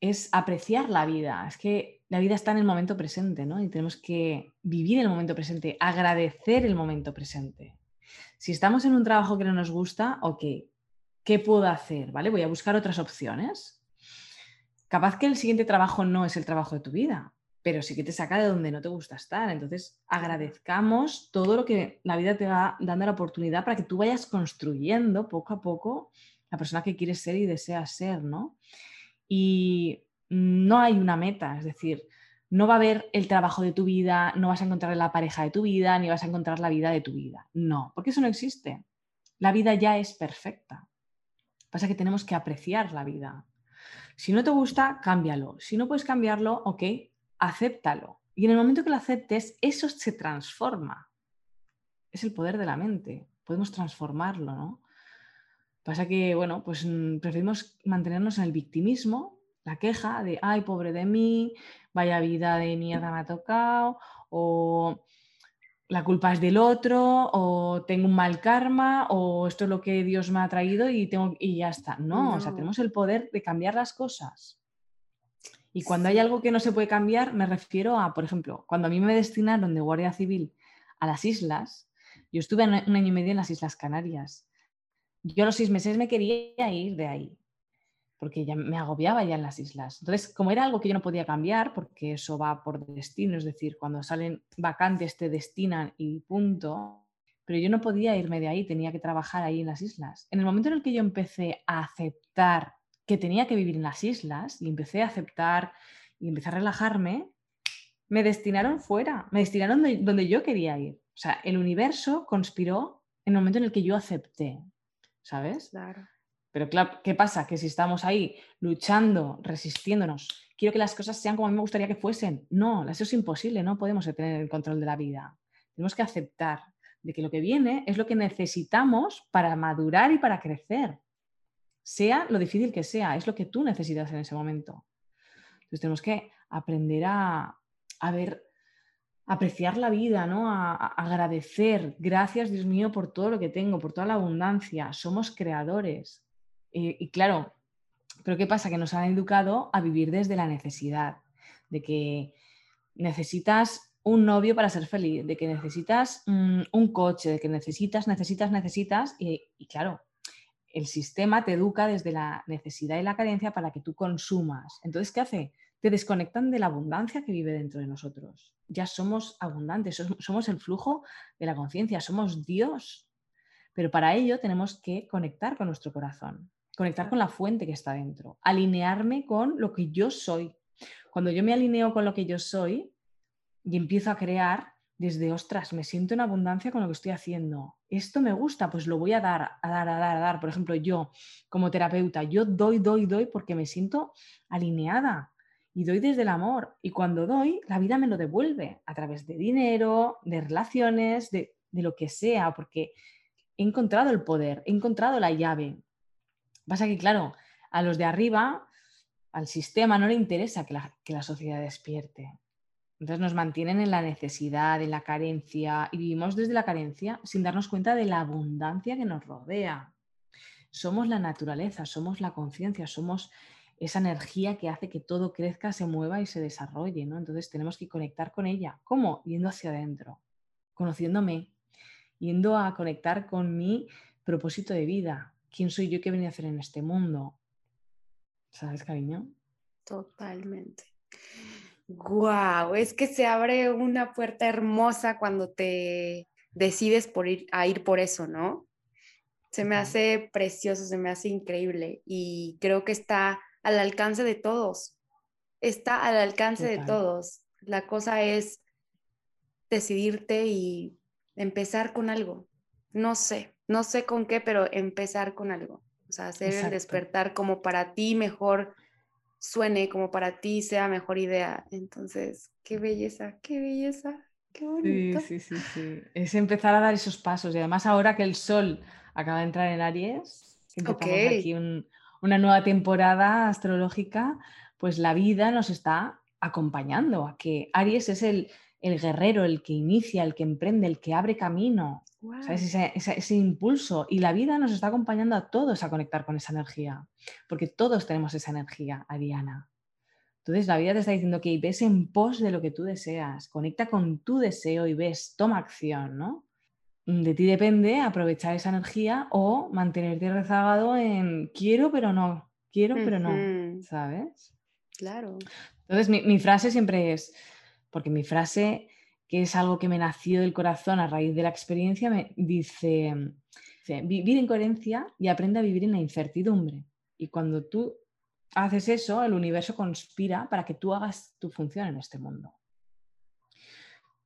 B: es apreciar la vida. Es que la vida está en el momento presente, ¿no? Y tenemos que vivir el momento presente, agradecer el momento presente. Si estamos en un trabajo que no nos gusta, ok, ¿qué puedo hacer? ¿Vale? Voy a buscar otras opciones capaz que el siguiente trabajo no es el trabajo de tu vida, pero sí que te saca de donde no te gusta estar. Entonces, agradezcamos todo lo que la vida te va dando la oportunidad para que tú vayas construyendo poco a poco la persona que quieres ser y deseas ser, ¿no? Y no hay una meta, es decir, no va a haber el trabajo de tu vida, no vas a encontrar la pareja de tu vida, ni vas a encontrar la vida de tu vida. No, porque eso no existe. La vida ya es perfecta. Pasa que tenemos que apreciar la vida, si no te gusta, cámbialo. Si no puedes cambiarlo, ok, acéptalo. Y en el momento que lo aceptes, eso se transforma. Es el poder de la mente. Podemos transformarlo, ¿no? Pasa que, bueno, pues mm, preferimos mantenernos en el victimismo, la queja de, ay, pobre de mí, vaya vida de mierda me ha tocado, o la culpa es del otro, o tengo un mal karma, o esto es lo que Dios me ha traído y, tengo, y ya está. No, o sea, tenemos el poder de cambiar las cosas. Y cuando hay algo que no se puede cambiar, me refiero a, por ejemplo, cuando a mí me destinaron de Guardia Civil a las islas, yo estuve un año y medio en las Islas Canarias. Yo a los seis meses me quería ir de ahí porque ya me agobiaba ya en las islas. Entonces, como era algo que yo no podía cambiar, porque eso va por destino, es decir, cuando salen vacantes te destinan y punto, pero yo no podía irme de ahí, tenía que trabajar ahí en las islas. En el momento en el que yo empecé a aceptar que tenía que vivir en las islas y empecé a aceptar y empecé a relajarme, me destinaron fuera, me destinaron donde yo quería ir. O sea, el universo conspiró en el momento en el que yo acepté, ¿sabes?
A: Claro.
B: Pero claro, ¿qué pasa? Que si estamos ahí luchando, resistiéndonos, quiero que las cosas sean como a mí me gustaría que fuesen. No, eso es imposible, no podemos tener el control de la vida. Tenemos que aceptar de que lo que viene es lo que necesitamos para madurar y para crecer. Sea lo difícil que sea, es lo que tú necesitas en ese momento. Entonces tenemos que aprender a, a ver apreciar la vida, ¿no? A, agradecer, gracias Dios mío por todo lo que tengo, por toda la abundancia, somos creadores. Y claro, pero ¿qué pasa? Que nos han educado a vivir desde la necesidad, de que necesitas un novio para ser feliz, de que necesitas mm, un coche, de que necesitas, necesitas, necesitas, y, y claro, el sistema te educa desde la necesidad y la carencia para que tú consumas. Entonces, ¿qué hace? Te desconectan de la abundancia que vive dentro de nosotros. Ya somos abundantes, somos el flujo de la conciencia, somos Dios. Pero para ello tenemos que conectar con nuestro corazón, conectar con la fuente que está dentro, alinearme con lo que yo soy. Cuando yo me alineo con lo que yo soy y empiezo a crear, desde, ostras, me siento en abundancia con lo que estoy haciendo. Esto me gusta, pues lo voy a dar, a dar, a dar, a dar. Por ejemplo, yo como terapeuta, yo doy, doy, doy porque me siento alineada y doy desde el amor. Y cuando doy, la vida me lo devuelve a través de dinero, de relaciones, de, lo que sea, porque he encontrado el poder, he encontrado la llave. Pasa que, claro, a los de arriba, al sistema no le interesa que la, que la sociedad despierte. Entonces nos mantienen en la necesidad, en la carencia y vivimos desde la carencia sin darnos cuenta de la abundancia que nos rodea. Somos la naturaleza, somos la conciencia, somos esa energía que hace que todo crezca, se mueva y se desarrolle. ¿no? Entonces tenemos que conectar con ella. ¿Cómo? Yendo hacia adentro, conociéndome, yendo a conectar con mi propósito de vida. ¿Quién soy yo que venía a hacer en este mundo? ¿Sabes, cariño?
A: Totalmente. Wow, es que se abre una puerta hermosa cuando te decides por ir a ir por eso, ¿no? Se me hace precioso, se me hace increíble y creo que está al alcance de todos. Está al alcance de todos. La cosa es decidirte y empezar con algo. No sé, no sé con qué, pero empezar con algo. O sea, hacer el despertar como para ti mejor suene como para ti sea mejor idea. Entonces, qué belleza, qué belleza, qué bonito.
B: Sí, sí, sí, sí. Es empezar a dar esos pasos. Y además ahora que el sol acaba de entrar en Aries, empezamos aquí una nueva temporada astrológica, pues la vida nos está acompañando a que Aries es el, el guerrero, el que inicia, el que emprende, el que abre camino. Ese, impulso. Y la vida nos está acompañando a todos a conectar con esa energía, porque todos tenemos esa energía, Ariana. Entonces la vida te está diciendo que ves en pos de lo que tú deseas, conecta con tu deseo y ves, toma acción, ¿no? De ti depende aprovechar esa energía o mantenerte rezagado en quiero pero no, quiero pero no, ¿sabes?
A: Claro.
B: Entonces mi frase siempre es, porque mi frase que es algo que me nació del corazón a raíz de la experiencia, me dice, vivir en coherencia y aprende a vivir en la incertidumbre. Y cuando tú haces eso, el universo conspira para que tú hagas tu función en este mundo.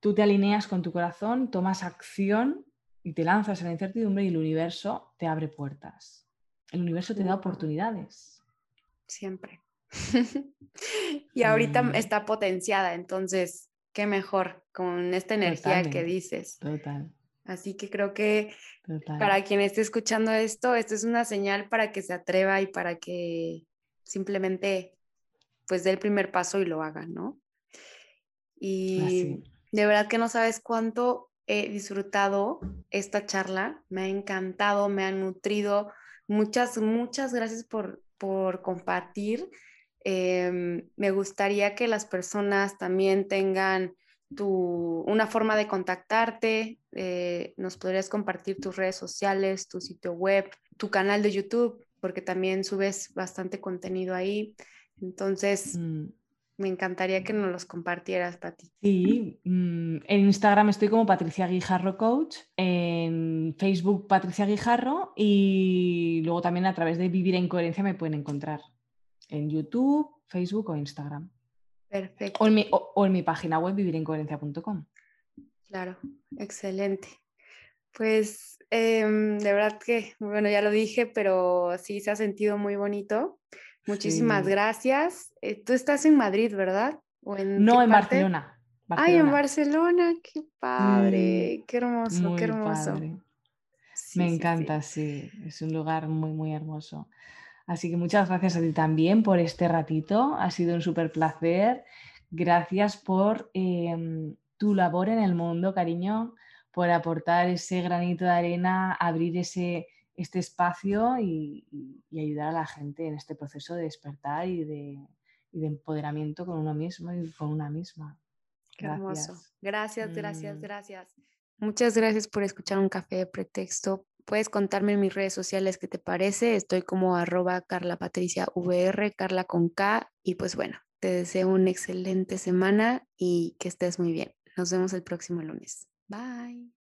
B: Tú te alineas con tu corazón, tomas acción y te lanzas en la incertidumbre y el universo te abre puertas. El universo te da oportunidades.
A: Siempre. y ahorita está potenciada, entonces qué mejor con esta energía que dices.
B: Total.
A: Así que creo que para quien esté escuchando esto, esto es una señal para que se atreva y para que simplemente pues dé el primer paso y lo haga, ¿no? Y de verdad que no sabes cuánto he disfrutado esta charla, me ha encantado, me ha nutrido. Muchas, muchas gracias por, por compartir Em, me gustaría que las personas también tengan tu, una forma de contactarte. Eh, nos podrías compartir tus redes sociales, tu sitio web, tu canal de YouTube, porque también subes bastante contenido ahí. Entonces, mm. me encantaría que nos los compartieras, Pati.
B: Sí, mm, en Instagram estoy como Patricia Guijarro Coach, en Facebook Patricia Guijarro y luego también a través de Vivir en Coherencia me pueden encontrar en YouTube, Facebook o Instagram.
A: Perfecto.
B: O en mi, o, en mi página web vivirencoherencia.com.
A: Claro, excelente. Pues em, de verdad que, bueno, ya lo dije, pero sí se ha sentido muy bonito. Muchísimas gracias. Eh, tú estás en Madrid, ¿verdad?
B: ¿O en no, en Barcelona,
A: Ay, en Barcelona, qué padre, mm, qué hermoso, qué hermoso.
B: Me encanta, sí, es un lugar muy, muy hermoso. Así que muchas gracias a ti también por este ratito. Ha sido un súper placer. Gracias por em, tu labor en el mundo, cariño, por aportar ese granito de arena, abrir ese, este espacio y, ayudar a la gente en este proceso de despertar y de, empoderamiento con uno mismo y con una misma.
A: Qué hermoso. Gracias, gracias, mm. gracias. Muchas gracias por escuchar un café de pretexto. Puedes contarme en mis redes sociales qué te parece. Estoy como arroba Carla Patricia VR, Carla con K. Y pues bueno, te deseo una excelente semana y que estés muy bien. Nos vemos el próximo lunes. Bye.